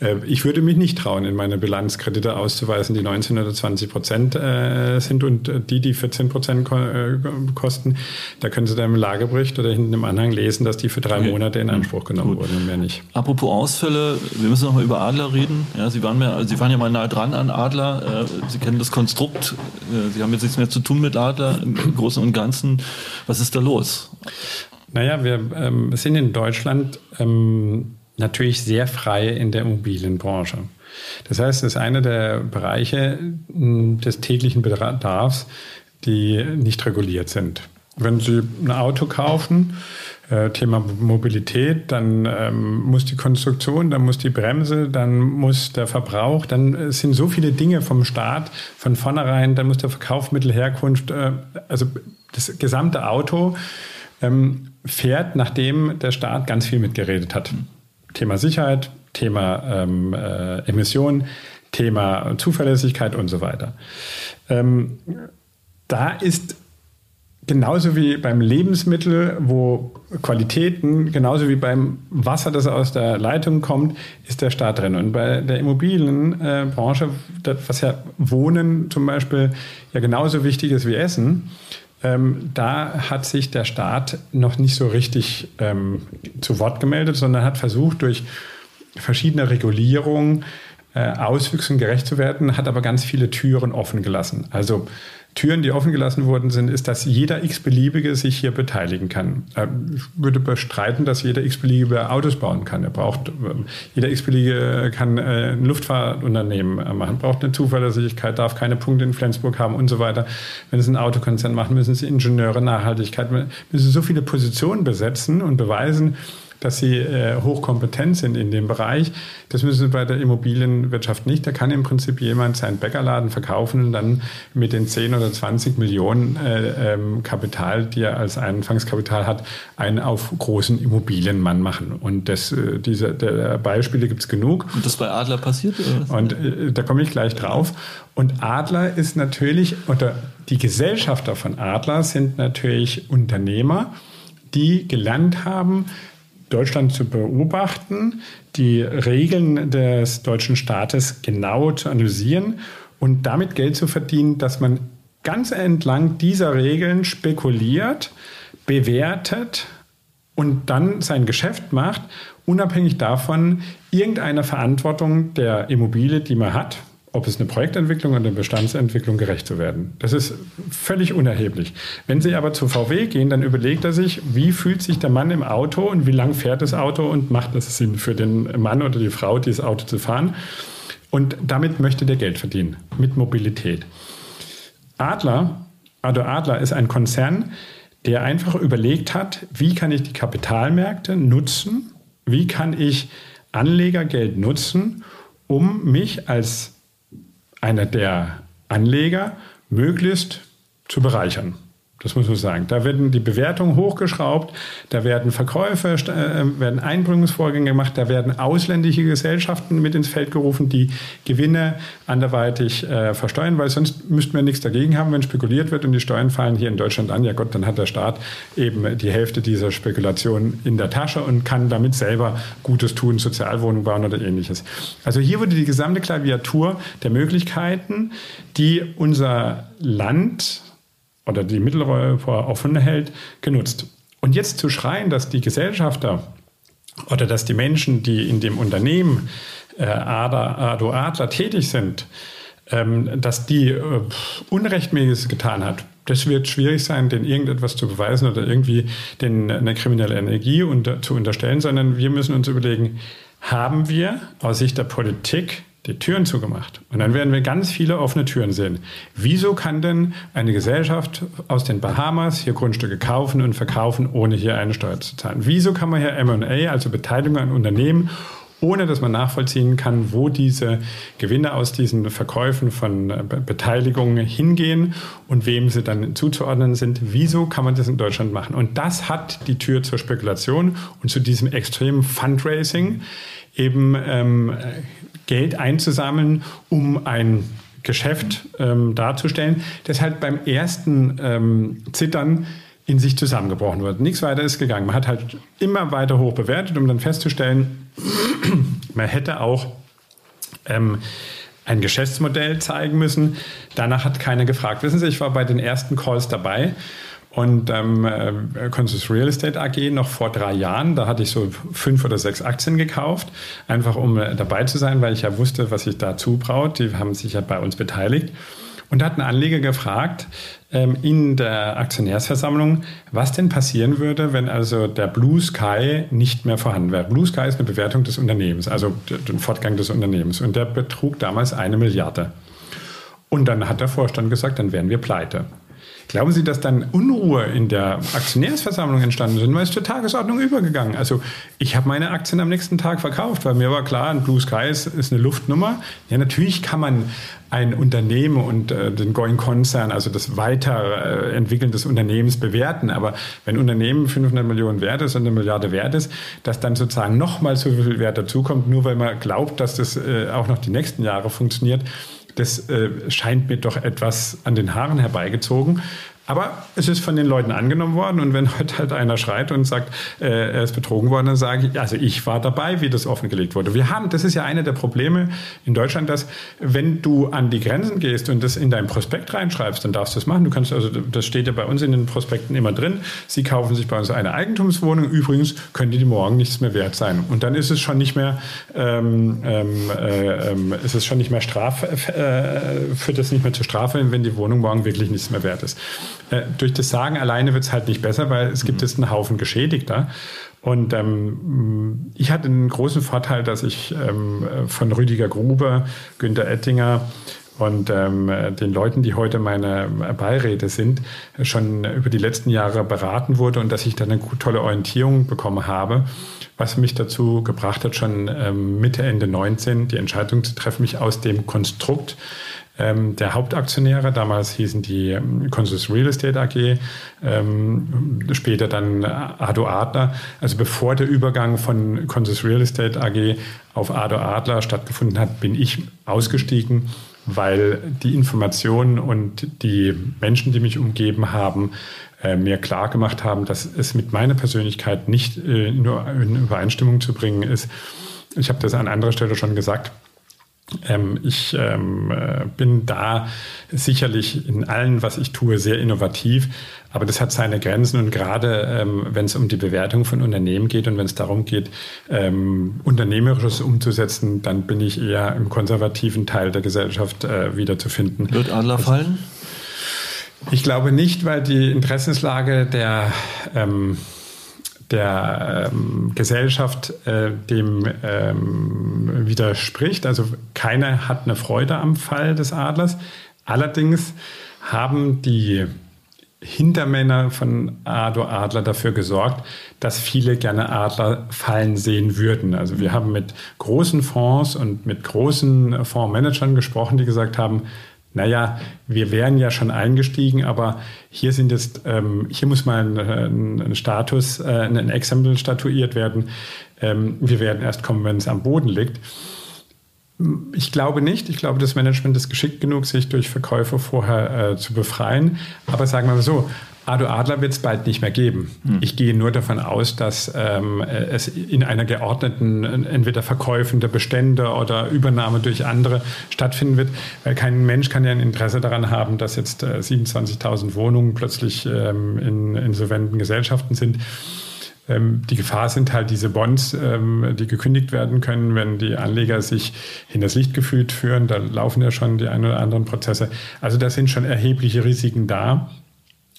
Äh, ich würde mich nicht trauen, in meine Bilanz Kredite auszuweisen, die 19 oder 20 Prozent äh, sind und die, die 14 Prozent ko äh, kosten. Da können Sie dann im Lagebericht oder hinten im Anhang lesen, dass die für drei okay. Monate in Anspruch genommen Gut. wurden und mehr nicht. Apropos Ausfälle, wir müssen noch mal über Adler reden. Ja, Sie, waren mehr, Sie waren ja mal nah dran an Adler. Äh, Sie kennen das Konstrukt äh, Sie haben jetzt nichts mehr zu tun mit Adler im Großen und Ganzen. Was ist da los? Naja, wir ähm, sind in Deutschland ähm, natürlich sehr frei in der Immobilienbranche. Das heißt, es ist einer der Bereiche des täglichen Bedarfs, die nicht reguliert sind. Wenn Sie ein Auto kaufen, äh, Thema Mobilität, dann ähm, muss die Konstruktion, dann muss die Bremse, dann muss der Verbrauch, dann äh, sind so viele Dinge vom Staat von vornherein, dann muss der Verkaufsmittelherkunft, äh, also das gesamte Auto ähm, fährt, nachdem der Staat ganz viel mitgeredet hat. Thema Sicherheit, Thema ähm, äh, Emissionen, Thema Zuverlässigkeit und so weiter. Ähm, da ist genauso wie beim Lebensmittel, wo Qualitäten, genauso wie beim Wasser, das aus der Leitung kommt, ist der Staat drin. Und bei der Immobilienbranche, was ja Wohnen zum Beispiel ja genauso wichtig ist wie Essen, ähm, da hat sich der Staat noch nicht so richtig ähm, zu Wort gemeldet, sondern hat versucht, durch verschiedene Regulierungen äh, Auswüchsen gerecht zu werden, hat aber ganz viele Türen offen gelassen. Also Türen, die offen gelassen worden sind, ist, dass jeder x-beliebige sich hier beteiligen kann. Ich würde bestreiten, dass jeder x-beliebige Autos bauen kann. Er braucht, ähm, jeder x-beliebige kann äh, ein Luftfahrtunternehmen äh, machen, braucht eine Zuverlässigkeit, darf keine Punkte in Flensburg haben und so weiter. Wenn Sie einen Autokonzern machen, müssen Sie Ingenieure, Nachhaltigkeit, müssen Sie so viele Positionen besetzen und beweisen, dass sie äh, hochkompetent sind in dem Bereich. Das müssen sie bei der Immobilienwirtschaft nicht. Da kann im Prinzip jemand seinen Bäckerladen verkaufen und dann mit den 10 oder 20 Millionen äh, ähm, Kapital, die er als Anfangskapital hat, einen auf großen Immobilienmann machen. Und das, äh, diese der Beispiele gibt es genug. Und das bei Adler passiert? Oder? Und äh, da komme ich gleich drauf. Und Adler ist natürlich, oder die Gesellschafter von Adler sind natürlich Unternehmer, die gelernt haben, Deutschland zu beobachten, die Regeln des deutschen Staates genau zu analysieren und damit Geld zu verdienen, dass man ganz entlang dieser Regeln spekuliert, bewertet und dann sein Geschäft macht, unabhängig davon irgendeiner Verantwortung der Immobilie, die man hat, ob es eine Projektentwicklung oder eine Bestandsentwicklung gerecht zu werden. Das ist völlig unerheblich. Wenn Sie aber zu VW gehen, dann überlegt er sich, wie fühlt sich der Mann im Auto und wie lang fährt das Auto und macht es Sinn für den Mann oder die Frau, dieses Auto zu fahren. Und damit möchte der Geld verdienen, mit Mobilität. Adler, also Adler ist ein Konzern, der einfach überlegt hat, wie kann ich die Kapitalmärkte nutzen, wie kann ich Anlegergeld nutzen, um mich als einer der Anleger möglichst zu bereichern. Das muss man sagen. Da werden die Bewertungen hochgeschraubt, da werden Verkäufe, äh, werden Einbringungsvorgänge gemacht, da werden ausländische Gesellschaften mit ins Feld gerufen, die Gewinne anderweitig äh, versteuern, weil sonst müssten wir nichts dagegen haben, wenn spekuliert wird und die Steuern fallen hier in Deutschland an. Ja Gott, dann hat der Staat eben die Hälfte dieser Spekulation in der Tasche und kann damit selber Gutes tun, Sozialwohnungen bauen oder ähnliches. Also hier wurde die gesamte Klaviatur der Möglichkeiten, die unser Land oder die Mitteleuropa offen hält, genutzt. Und jetzt zu schreien, dass die Gesellschafter oder dass die Menschen, die in dem Unternehmen äh, Ado Adler tätig sind, ähm, dass die äh, Unrechtmäßiges getan hat, das wird schwierig sein, denen irgendetwas zu beweisen oder irgendwie den, eine kriminelle Energie unter, zu unterstellen, sondern wir müssen uns überlegen, haben wir aus Sicht der Politik die Türen zugemacht. Und dann werden wir ganz viele offene Türen sehen. Wieso kann denn eine Gesellschaft aus den Bahamas hier Grundstücke kaufen und verkaufen, ohne hier eine Steuer zu zahlen? Wieso kann man hier M&A, also Beteiligung an Unternehmen, ohne dass man nachvollziehen kann, wo diese Gewinne aus diesen Verkäufen von Beteiligungen hingehen und wem sie dann zuzuordnen sind. Wieso kann man das in Deutschland machen? Und das hat die Tür zur Spekulation und zu diesem extremen Fundraising eben ähm, Geld einzusammeln, um ein Geschäft ähm, darzustellen, das halt beim ersten ähm, Zittern in sich zusammengebrochen wird. Nichts weiter ist gegangen. Man hat halt immer weiter hoch bewertet, um dann festzustellen, <clears throat> man hätte auch ähm, ein Geschäftsmodell zeigen müssen. Danach hat keiner gefragt. Wissen Sie, ich war bei den ersten Calls dabei und ähm, äh, Consus Real Estate AG noch vor drei Jahren, da hatte ich so fünf oder sechs Aktien gekauft, einfach um äh, dabei zu sein, weil ich ja wusste, was sich dazu braut. Die haben sich ja bei uns beteiligt. Und da hat ein Anleger gefragt ähm, in der Aktionärsversammlung, was denn passieren würde, wenn also der Blue Sky nicht mehr vorhanden wäre. Blue Sky ist eine Bewertung des Unternehmens, also den Fortgang des Unternehmens. Und der betrug damals eine Milliarde. Und dann hat der Vorstand gesagt, dann wären wir pleite. Glauben Sie, dass dann Unruhe in der Aktionärsversammlung entstanden sind? Man ist zur Tagesordnung übergegangen. Also ich habe meine Aktien am nächsten Tag verkauft, weil mir war klar, ein Blue Sky ist, eine Luftnummer. Ja, natürlich kann man ein Unternehmen und äh, den Going-Konzern, also das Weiterentwickeln des Unternehmens bewerten. Aber wenn ein Unternehmen 500 Millionen wert ist und eine Milliarde wert ist, dass dann sozusagen nochmal so viel Wert dazukommt, nur weil man glaubt, dass das äh, auch noch die nächsten Jahre funktioniert, das äh, scheint mir doch etwas an den Haaren herbeigezogen. Aber es ist von den Leuten angenommen worden und wenn heute halt einer schreit und sagt, äh, er ist betrogen worden, dann sage ich, also ich war dabei, wie das offengelegt wurde. Wir haben, das ist ja eine der Probleme in Deutschland, dass wenn du an die Grenzen gehst und das in dein Prospekt reinschreibst, dann darfst du das machen. Du kannst also, das steht ja bei uns in den Prospekten immer drin. Sie kaufen sich bei uns eine Eigentumswohnung. Übrigens können die morgen nichts mehr wert sein. Und dann ist es schon nicht mehr, ähm, ähm, äh, ähm, ist es schon nicht mehr Straf, äh, führt das nicht mehr zur Strafe, wenn die Wohnung morgen wirklich nichts mehr wert ist. Äh, durch das Sagen alleine wird es halt nicht besser, weil es gibt mhm. jetzt einen Haufen Geschädigter. Und ähm, ich hatte einen großen Vorteil, dass ich ähm, von Rüdiger Grube, Günter Ettinger und ähm, den Leuten, die heute meine Beiräte sind, schon über die letzten Jahre beraten wurde und dass ich dann eine tolle Orientierung bekommen habe, was mich dazu gebracht hat, schon ähm, Mitte, Ende 19 die Entscheidung zu treffen, mich aus dem Konstrukt ähm, der Hauptaktionäre. Damals hießen die ähm, Consus Real Estate AG, ähm, später dann Ado Adler. Also bevor der Übergang von Consus Real Estate AG auf Ado Adler stattgefunden hat, bin ich ausgestiegen, weil die Informationen und die Menschen, die mich umgeben haben, äh, mir klar gemacht haben, dass es mit meiner Persönlichkeit nicht äh, nur in Übereinstimmung zu bringen ist. Ich habe das an anderer Stelle schon gesagt ähm, ich ähm, äh, bin da sicherlich in allem, was ich tue, sehr innovativ, aber das hat seine Grenzen und gerade ähm, wenn es um die Bewertung von Unternehmen geht und wenn es darum geht, ähm, Unternehmerisches umzusetzen, dann bin ich eher im konservativen Teil der Gesellschaft äh, wiederzufinden. Wird Adler fallen? Ich glaube nicht, weil die Interessenslage der ähm, der ähm, Gesellschaft äh, dem ähm, widerspricht. Also keiner hat eine Freude am Fall des Adlers. Allerdings haben die Hintermänner von Ado Adler dafür gesorgt, dass viele gerne Adler fallen sehen würden. Also wir haben mit großen Fonds und mit großen Fondsmanagern gesprochen, die gesagt haben, naja, wir wären ja schon eingestiegen, aber hier sind jetzt, ähm, hier muss mal ein, ein Status, äh, ein Exempel statuiert werden. Ähm, wir werden erst kommen, wenn es am Boden liegt. Ich glaube nicht. Ich glaube, das Management ist geschickt genug, sich durch Verkäufe vorher äh, zu befreien. Aber sagen wir mal so, Ado Adler wird es bald nicht mehr geben. Hm. Ich gehe nur davon aus, dass ähm, es in einer geordneten, entweder Verkäufen der Bestände oder Übernahme durch andere stattfinden wird, weil kein Mensch kann ja ein Interesse daran haben, dass jetzt äh, 27.000 Wohnungen plötzlich ähm, in insolventen Gesellschaften sind. Ähm, die Gefahr sind halt diese Bonds, ähm, die gekündigt werden können, wenn die Anleger sich in das Licht gefühlt führen. Da laufen ja schon die ein oder anderen Prozesse. Also da sind schon erhebliche Risiken da.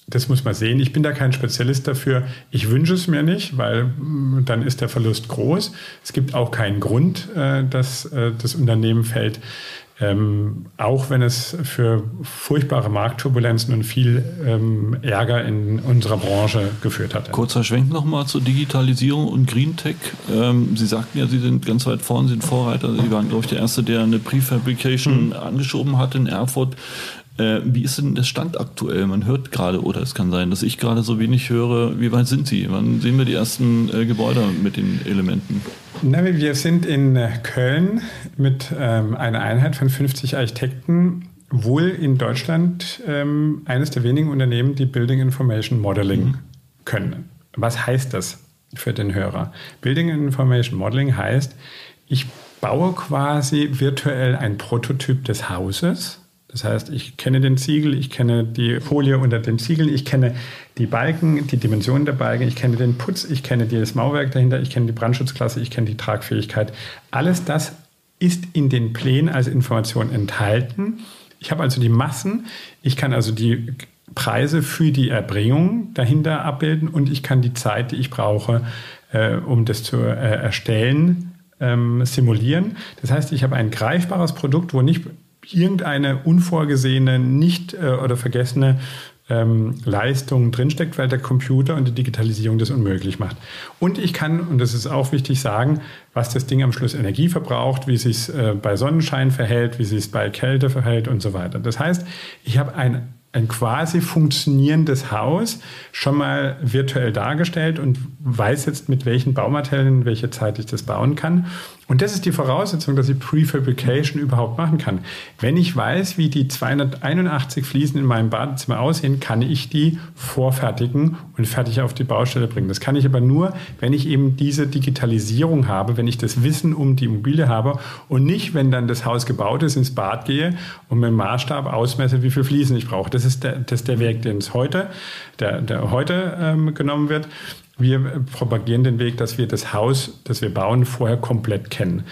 Das muss man sehen. Ich bin da kein Spezialist dafür. Ich wünsche es mir nicht, weil mm, dann ist der Verlust groß. Es gibt auch keinen Grund, äh, dass äh, das Unternehmen fällt. Ähm, auch wenn es für furchtbare Marktturbulenzen und viel ähm, Ärger in unserer Branche geführt hat. Kurzer Schwenk nochmal zur Digitalisierung und Green Tech. Ähm, Sie sagten ja, Sie sind ganz weit vorne, sind Vorreiter. Sie waren, glaube ich, der Erste, der eine Prefabrication mhm. angeschoben hat in Erfurt. Äh, wie ist denn der Stand aktuell? Man hört gerade, oder es kann sein, dass ich gerade so wenig höre. Wie weit sind Sie? Wann sehen wir die ersten äh, Gebäude mit den Elementen? Na, wir sind in äh, Köln mit ähm, einer Einheit von 50 Architekten, wohl in Deutschland ähm, eines der wenigen Unternehmen, die Building Information Modeling mhm. können. Was heißt das für den Hörer? Building Information Modeling heißt, ich baue quasi virtuell ein Prototyp des Hauses das heißt, ich kenne den Ziegel, ich kenne die Folie unter den Ziegeln, ich kenne die Balken, die Dimensionen der Balken, ich kenne den Putz, ich kenne das Mauerwerk dahinter, ich kenne die Brandschutzklasse, ich kenne die Tragfähigkeit. Alles das ist in den Plänen als Information enthalten. Ich habe also die Massen, ich kann also die Preise für die Erbringung dahinter abbilden und ich kann die Zeit, die ich brauche, äh, um das zu äh, erstellen, ähm, simulieren. Das heißt, ich habe ein greifbares Produkt, wo nicht irgendeine unvorgesehene, nicht äh, oder vergessene ähm, Leistung drinsteckt, weil der Computer und die Digitalisierung das unmöglich macht. Und ich kann, und das ist auch wichtig, sagen, was das Ding am Schluss Energie verbraucht, wie sich es äh, bei Sonnenschein verhält, wie sich es bei Kälte verhält und so weiter. Das heißt, ich habe ein ein quasi funktionierendes Haus schon mal virtuell dargestellt und weiß jetzt, mit welchen Baumaterialien, in welcher Zeit ich das bauen kann. Und das ist die Voraussetzung, dass ich Prefabrication überhaupt machen kann. Wenn ich weiß, wie die 281 Fliesen in meinem Badezimmer aussehen, kann ich die vorfertigen und fertig auf die Baustelle bringen. Das kann ich aber nur, wenn ich eben diese Digitalisierung habe, wenn ich das Wissen um die Immobilie habe und nicht, wenn dann das Haus gebaut ist, ins Bad gehe und mit dem Maßstab ausmesse, wie viele Fliesen ich brauche. Das ist der, das ist der Weg, den es heute, der, der heute ähm, genommen wird. Wir propagieren den Weg, dass wir das Haus, das wir bauen, vorher komplett kennen.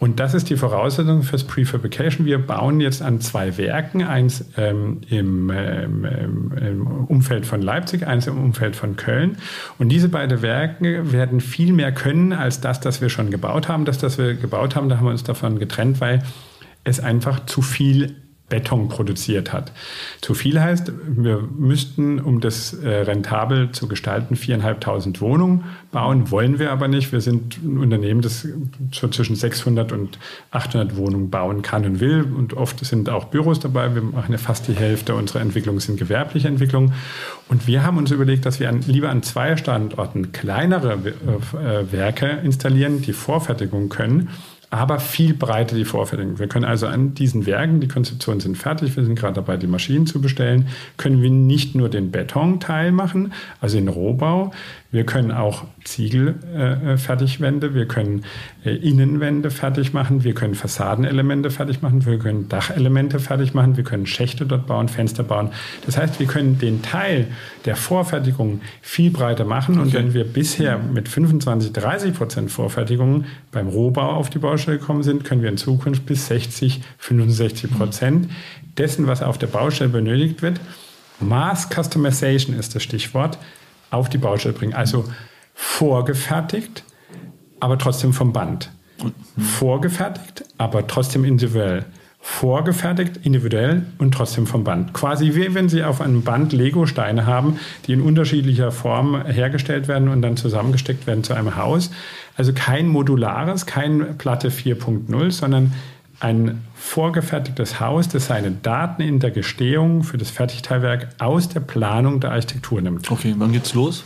Und das ist die Voraussetzung fürs Prefabrication. Wir bauen jetzt an zwei Werken, eins ähm, im, ähm, im, Umfeld von Leipzig, eins im Umfeld von Köln. Und diese beiden Werke werden viel mehr können als das, das wir schon gebaut haben. Das, das wir gebaut haben, da haben wir uns davon getrennt, weil es einfach zu viel Beton produziert hat. Zu viel heißt, wir müssten, um das äh, rentabel zu gestalten, viereinhalbtausend Wohnungen bauen, wollen wir aber nicht. Wir sind ein Unternehmen, das so zwischen 600 und 800 Wohnungen bauen kann und will und oft sind auch Büros dabei. Wir machen ja fast die Hälfte unserer Entwicklungen sind gewerbliche Entwicklungen und wir haben uns überlegt, dass wir an, lieber an zwei Standorten kleinere äh, Werke installieren, die Vorfertigung können aber viel breiter die Vorfertigung. Wir können also an diesen Werken, die Konzeptionen sind fertig, wir sind gerade dabei, die Maschinen zu bestellen, können wir nicht nur den Betonteil machen, also den Rohbau, wir können auch Ziegelfertigwände, äh, wir können äh, Innenwände fertig machen, wir können Fassadenelemente fertig machen, wir können Dachelemente fertig machen, wir können Schächte dort bauen, Fenster bauen. Das heißt, wir können den Teil der Vorfertigung viel breiter machen. Und okay. wenn wir bisher mit 25, 30 Prozent Vorfertigung beim Rohbau auf die Baustelle gekommen sind, können wir in Zukunft bis 60, 65 Prozent dessen, was auf der Baustelle benötigt wird, Mass Customization ist das Stichwort, auf die Baustelle bringen. Also vorgefertigt, aber trotzdem vom Band. Vorgefertigt, aber trotzdem individuell. Vorgefertigt, individuell und trotzdem vom Band. Quasi wie wenn Sie auf einem Band Lego-Steine haben, die in unterschiedlicher Form hergestellt werden und dann zusammengesteckt werden zu einem Haus. Also kein modulares, kein Platte 4.0, sondern ein vorgefertigtes Haus, das seine Daten in der Gestehung für das Fertigteilwerk aus der Planung der Architektur nimmt. Okay, wann geht's los?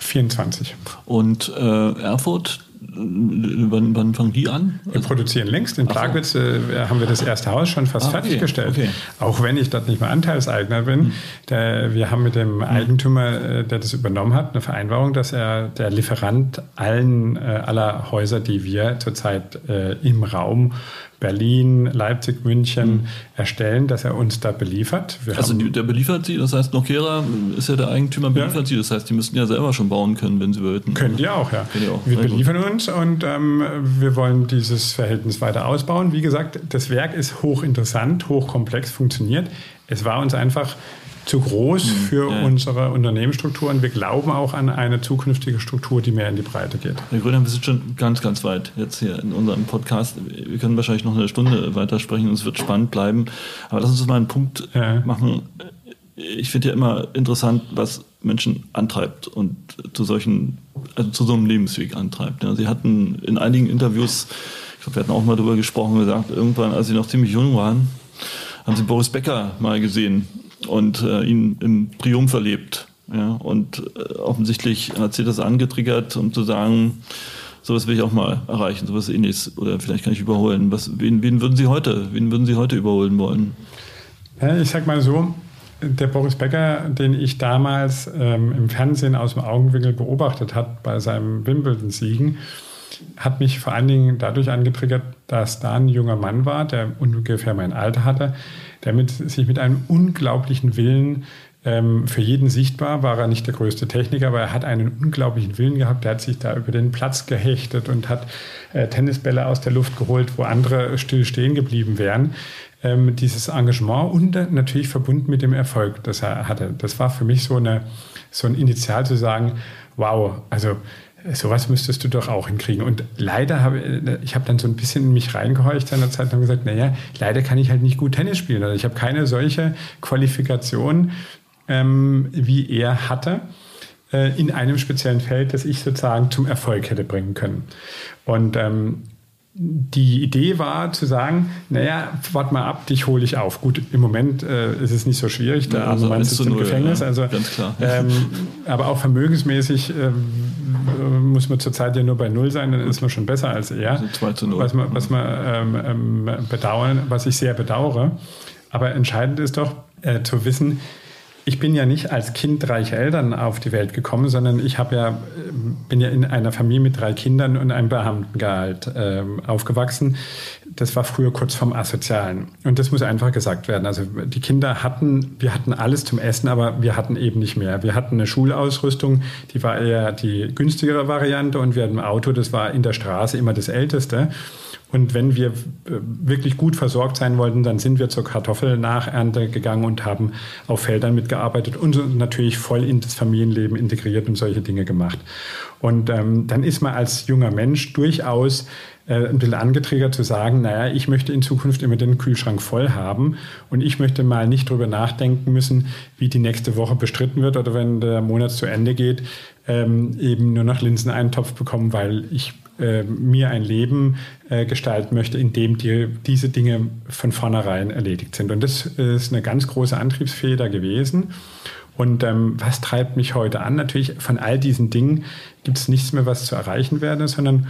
24. Und äh, Erfurt, wann, wann fangen die an? Wir produzieren längst. In Plagwitz äh, haben wir das erste Haus schon fast ah, okay, fertiggestellt. Okay. Auch wenn ich dort nicht mehr Anteilseigner bin. Hm. Der, wir haben mit dem hm. Eigentümer, äh, der das übernommen hat, eine Vereinbarung, dass er der Lieferant allen äh, aller Häuser, die wir zurzeit äh, im Raum Berlin, Leipzig, München mhm. erstellen, dass er uns da beliefert. Wir also die, der beliefert sie, das heißt Nokera ist ja der Eigentümer, beliefert ja. sie, das heißt, die müssten ja selber schon bauen können, wenn sie wollten. Können die auch, ja. Die auch. Wir Sehr beliefern gut. uns und ähm, wir wollen dieses Verhältnis weiter ausbauen. Wie gesagt, das Werk ist hochinteressant, hochkomplex, funktioniert. Es war uns einfach zu groß mhm. für ja. unsere Unternehmensstruktur und wir glauben auch an eine zukünftige Struktur, die mehr in die Breite geht. Herr Gröner, wir sind schon ganz, ganz weit jetzt hier in unserem Podcast. Wir können wahrscheinlich noch eine Stunde weitersprechen und es wird spannend bleiben. Aber lass uns mal einen Punkt ja. machen. Ich finde ja immer interessant, was Menschen antreibt und zu solchen, also zu so einem Lebensweg antreibt. Sie hatten in einigen Interviews, ich glaube, wir hatten auch mal darüber gesprochen, gesagt, irgendwann, als Sie noch ziemlich jung waren, haben Sie Boris Becker mal gesehen und äh, ihn im Triumph erlebt. Ja, und äh, offensichtlich hat sie das angetriggert, um zu sagen, sowas will ich auch mal erreichen, sowas ähnliches. Oder vielleicht kann ich überholen. Was, wen, wen würden Sie heute, wen würden Sie heute überholen wollen? Ja, ich sag mal so, der Boris Becker, den ich damals ähm, im Fernsehen aus dem Augenwinkel beobachtet hat bei seinem Wimbledon-Siegen, hat mich vor allen Dingen dadurch angetriggert, dass da ein junger Mann war, der ungefähr mein Alter hatte, der mit, sich mit einem unglaublichen Willen ähm, für jeden sichtbar war er nicht der größte Techniker, aber er hat einen unglaublichen Willen gehabt. Der hat sich da über den Platz gehechtet und hat äh, Tennisbälle aus der Luft geholt, wo andere still stehen geblieben wären. Ähm, dieses Engagement und natürlich verbunden mit dem Erfolg, das er hatte. Das war für mich so, eine, so ein Initial zu sagen, wow, also sowas müsstest du doch auch hinkriegen. Und leider habe ich habe dann so ein bisschen in mich reingehorcht in der Zeit und gesagt, naja, leider kann ich halt nicht gut Tennis spielen. Also ich habe keine solche Qualifikation, ähm, wie er hatte äh, in einem speziellen Feld, das ich sozusagen zum Erfolg hätte bringen können. Und ähm, die Idee war zu sagen, naja, warte mal ab, dich hole ich auf. Gut, im Moment äh, ist es nicht so schwierig, der ja, also Mann sitzt im Gefängnis. Ja, also, ganz klar. <laughs> Ähm, aber auch vermögensmäßig ähm, muss man zurzeit ja nur bei Null sein, dann ist man schon besser als er. Also 2 zu 0. Was man, was man ähm, ähm, bedauern, was ich sehr bedauere. Aber entscheidend ist doch äh, zu wissen, ich bin ja nicht als Kind reicher Eltern auf die Welt gekommen, sondern ich habe ja, bin ja in einer Familie mit drei Kindern und einem Beamtengehalt äh, aufgewachsen. Das war früher kurz vorm Asozialen. Und das muss einfach gesagt werden. Also die Kinder hatten, wir hatten alles zum Essen, aber wir hatten eben nicht mehr. Wir hatten eine Schulausrüstung, die war eher die günstigere Variante und wir hatten ein Auto, das war in der Straße immer das älteste. Und wenn wir äh, wirklich gut versorgt sein wollten, dann sind wir zur Kartoffelnachernte gegangen und haben auf Feldern mitgearbeitet und natürlich voll in das Familienleben integriert und solche Dinge gemacht. Und ähm, dann ist man als junger Mensch durchaus äh, ein bisschen angetriggert zu sagen, naja, ich möchte in Zukunft immer den Kühlschrank voll haben und ich möchte mal nicht drüber nachdenken müssen, wie die nächste Woche bestritten wird oder wenn der Monat zu Ende geht, ähm, eben nur noch Linseneintopf bekommen, weil ich äh, mir ein Leben äh, gestalten möchte, in dem die, diese Dinge von vornherein erledigt sind. Und das ist eine ganz große Antriebsfeder gewesen. Und ähm, was treibt mich heute an? Natürlich von all diesen Dingen gibt es nichts mehr, was zu erreichen werde, sondern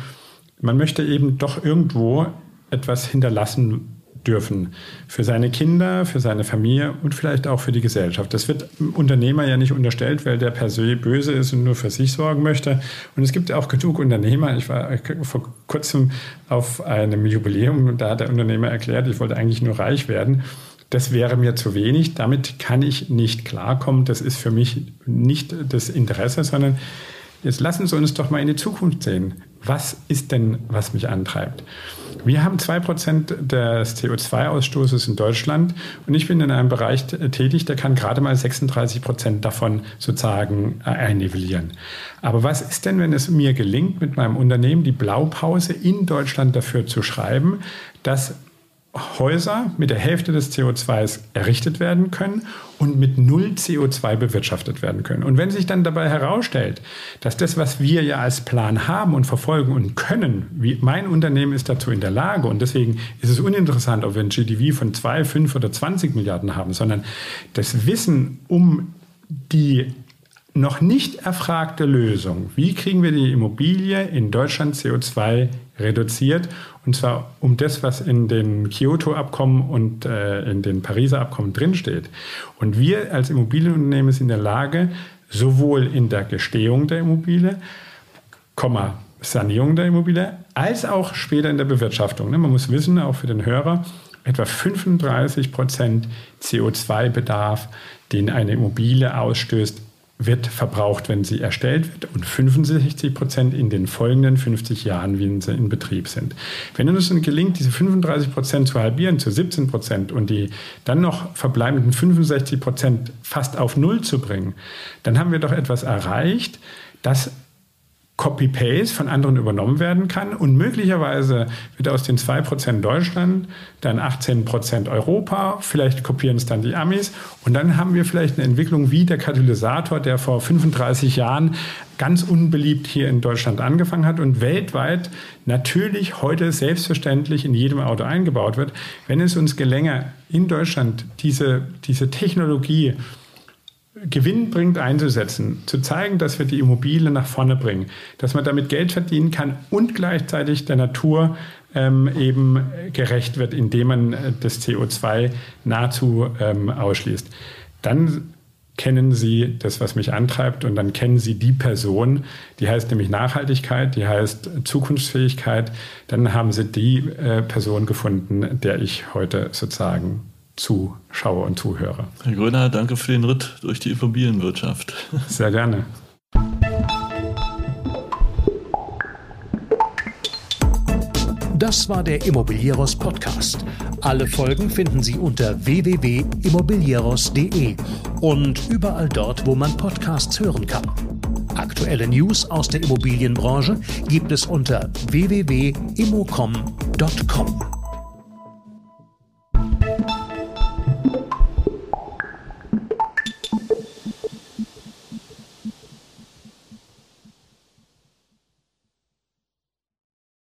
man möchte eben doch irgendwo etwas hinterlassen dürfen. Für seine Kinder, für seine Familie und vielleicht auch für die Gesellschaft. Das wird einem Unternehmer ja nicht unterstellt, weil der per se böse ist und nur für sich sorgen möchte. Und es gibt auch genug Unternehmer. Ich war vor kurzem auf einem Jubiläum und da hat der Unternehmer erklärt, ich wollte eigentlich nur reich werden. Das wäre mir zu wenig. Damit kann ich nicht klarkommen. Das ist für mich nicht das Interesse, sondern jetzt lassen Sie uns doch mal in die Zukunft sehen. Was ist denn, was mich antreibt? Wir haben zwei Prozent des CO2-Ausstoßes in Deutschland und ich bin in einem Bereich tätig, der kann gerade mal 36 Prozent davon sozusagen äh, einnivellieren. Aber was ist denn, wenn es mir gelingt, mit meinem Unternehmen die Blaupause in Deutschland dafür zu schreiben, dass Häuser mit der Hälfte des CO2s errichtet werden können und mit null CO2 bewirtschaftet werden können. Und wenn sich dann dabei herausstellt, dass das, was wir ja als Plan haben und verfolgen und können, wie mein Unternehmen ist dazu in der Lage und deswegen ist es uninteressant, ob wir ein GDV von 2, 5 oder 20 Milliarden haben, sondern das Wissen um die noch nicht erfragte Lösung, wie kriegen wir die Immobilie in Deutschland CO2 reduziert und zwar um das, was in den Kyoto-Abkommen und äh, in den Pariser Abkommen drinsteht. Und wir als Immobilienunternehmen sind in der Lage, sowohl in der Gestehung der Immobilie, Komma, Sanierung der Immobilie, als auch später in der Bewirtschaftung. Ne, man muss wissen, auch für den Hörer, etwa 35 Prozent CO2-Bedarf, den eine Immobilie ausstößt, wird verbraucht, wenn sie erstellt wird und 65 Prozent in den folgenden 50 Jahren, wie sie in Betrieb sind. Wenn es uns gelingt, diese 35 Prozent zu halbieren zu 17 Prozent und die dann noch verbleibenden 65 Prozent fast auf Null zu bringen, dann haben wir doch etwas erreicht, das Copy-Paste von anderen übernommen werden kann und möglicherweise wird aus den 2% Deutschland dann 18% Europa, vielleicht kopieren es dann die Amis und dann haben wir vielleicht eine Entwicklung wie der Katalysator, der vor 35 Jahren ganz unbeliebt hier in Deutschland angefangen hat und weltweit natürlich heute selbstverständlich in jedem Auto eingebaut wird. Wenn es uns gelänge, in Deutschland diese, diese Technologie gewinnbringend einzusetzen, zu zeigen, dass wir die Immobilie nach vorne bringen, dass man damit Geld verdienen kann und gleichzeitig der Natur ähm, eben gerecht wird, indem man äh, das CO2 nahezu ähm, ausschließt. Dann kennen Sie das, was mich antreibt und dann kennen Sie die Person, die heißt nämlich Nachhaltigkeit, die heißt Zukunftsfähigkeit. Dann haben Sie die äh, Person gefunden, der ich heute sozusagen zuschaue und zuhöre. Herr Gröner, danke für den Ritt durch die Immobilienwirtschaft. Sehr gerne. Das war der Immobilieros Podcast. Alle Folgen finden Sie unter www.immobilieros.de und überall dort, wo man Podcasts hören kann. Aktuelle News aus der Immobilienbranche gibt es unter www.immocom.com.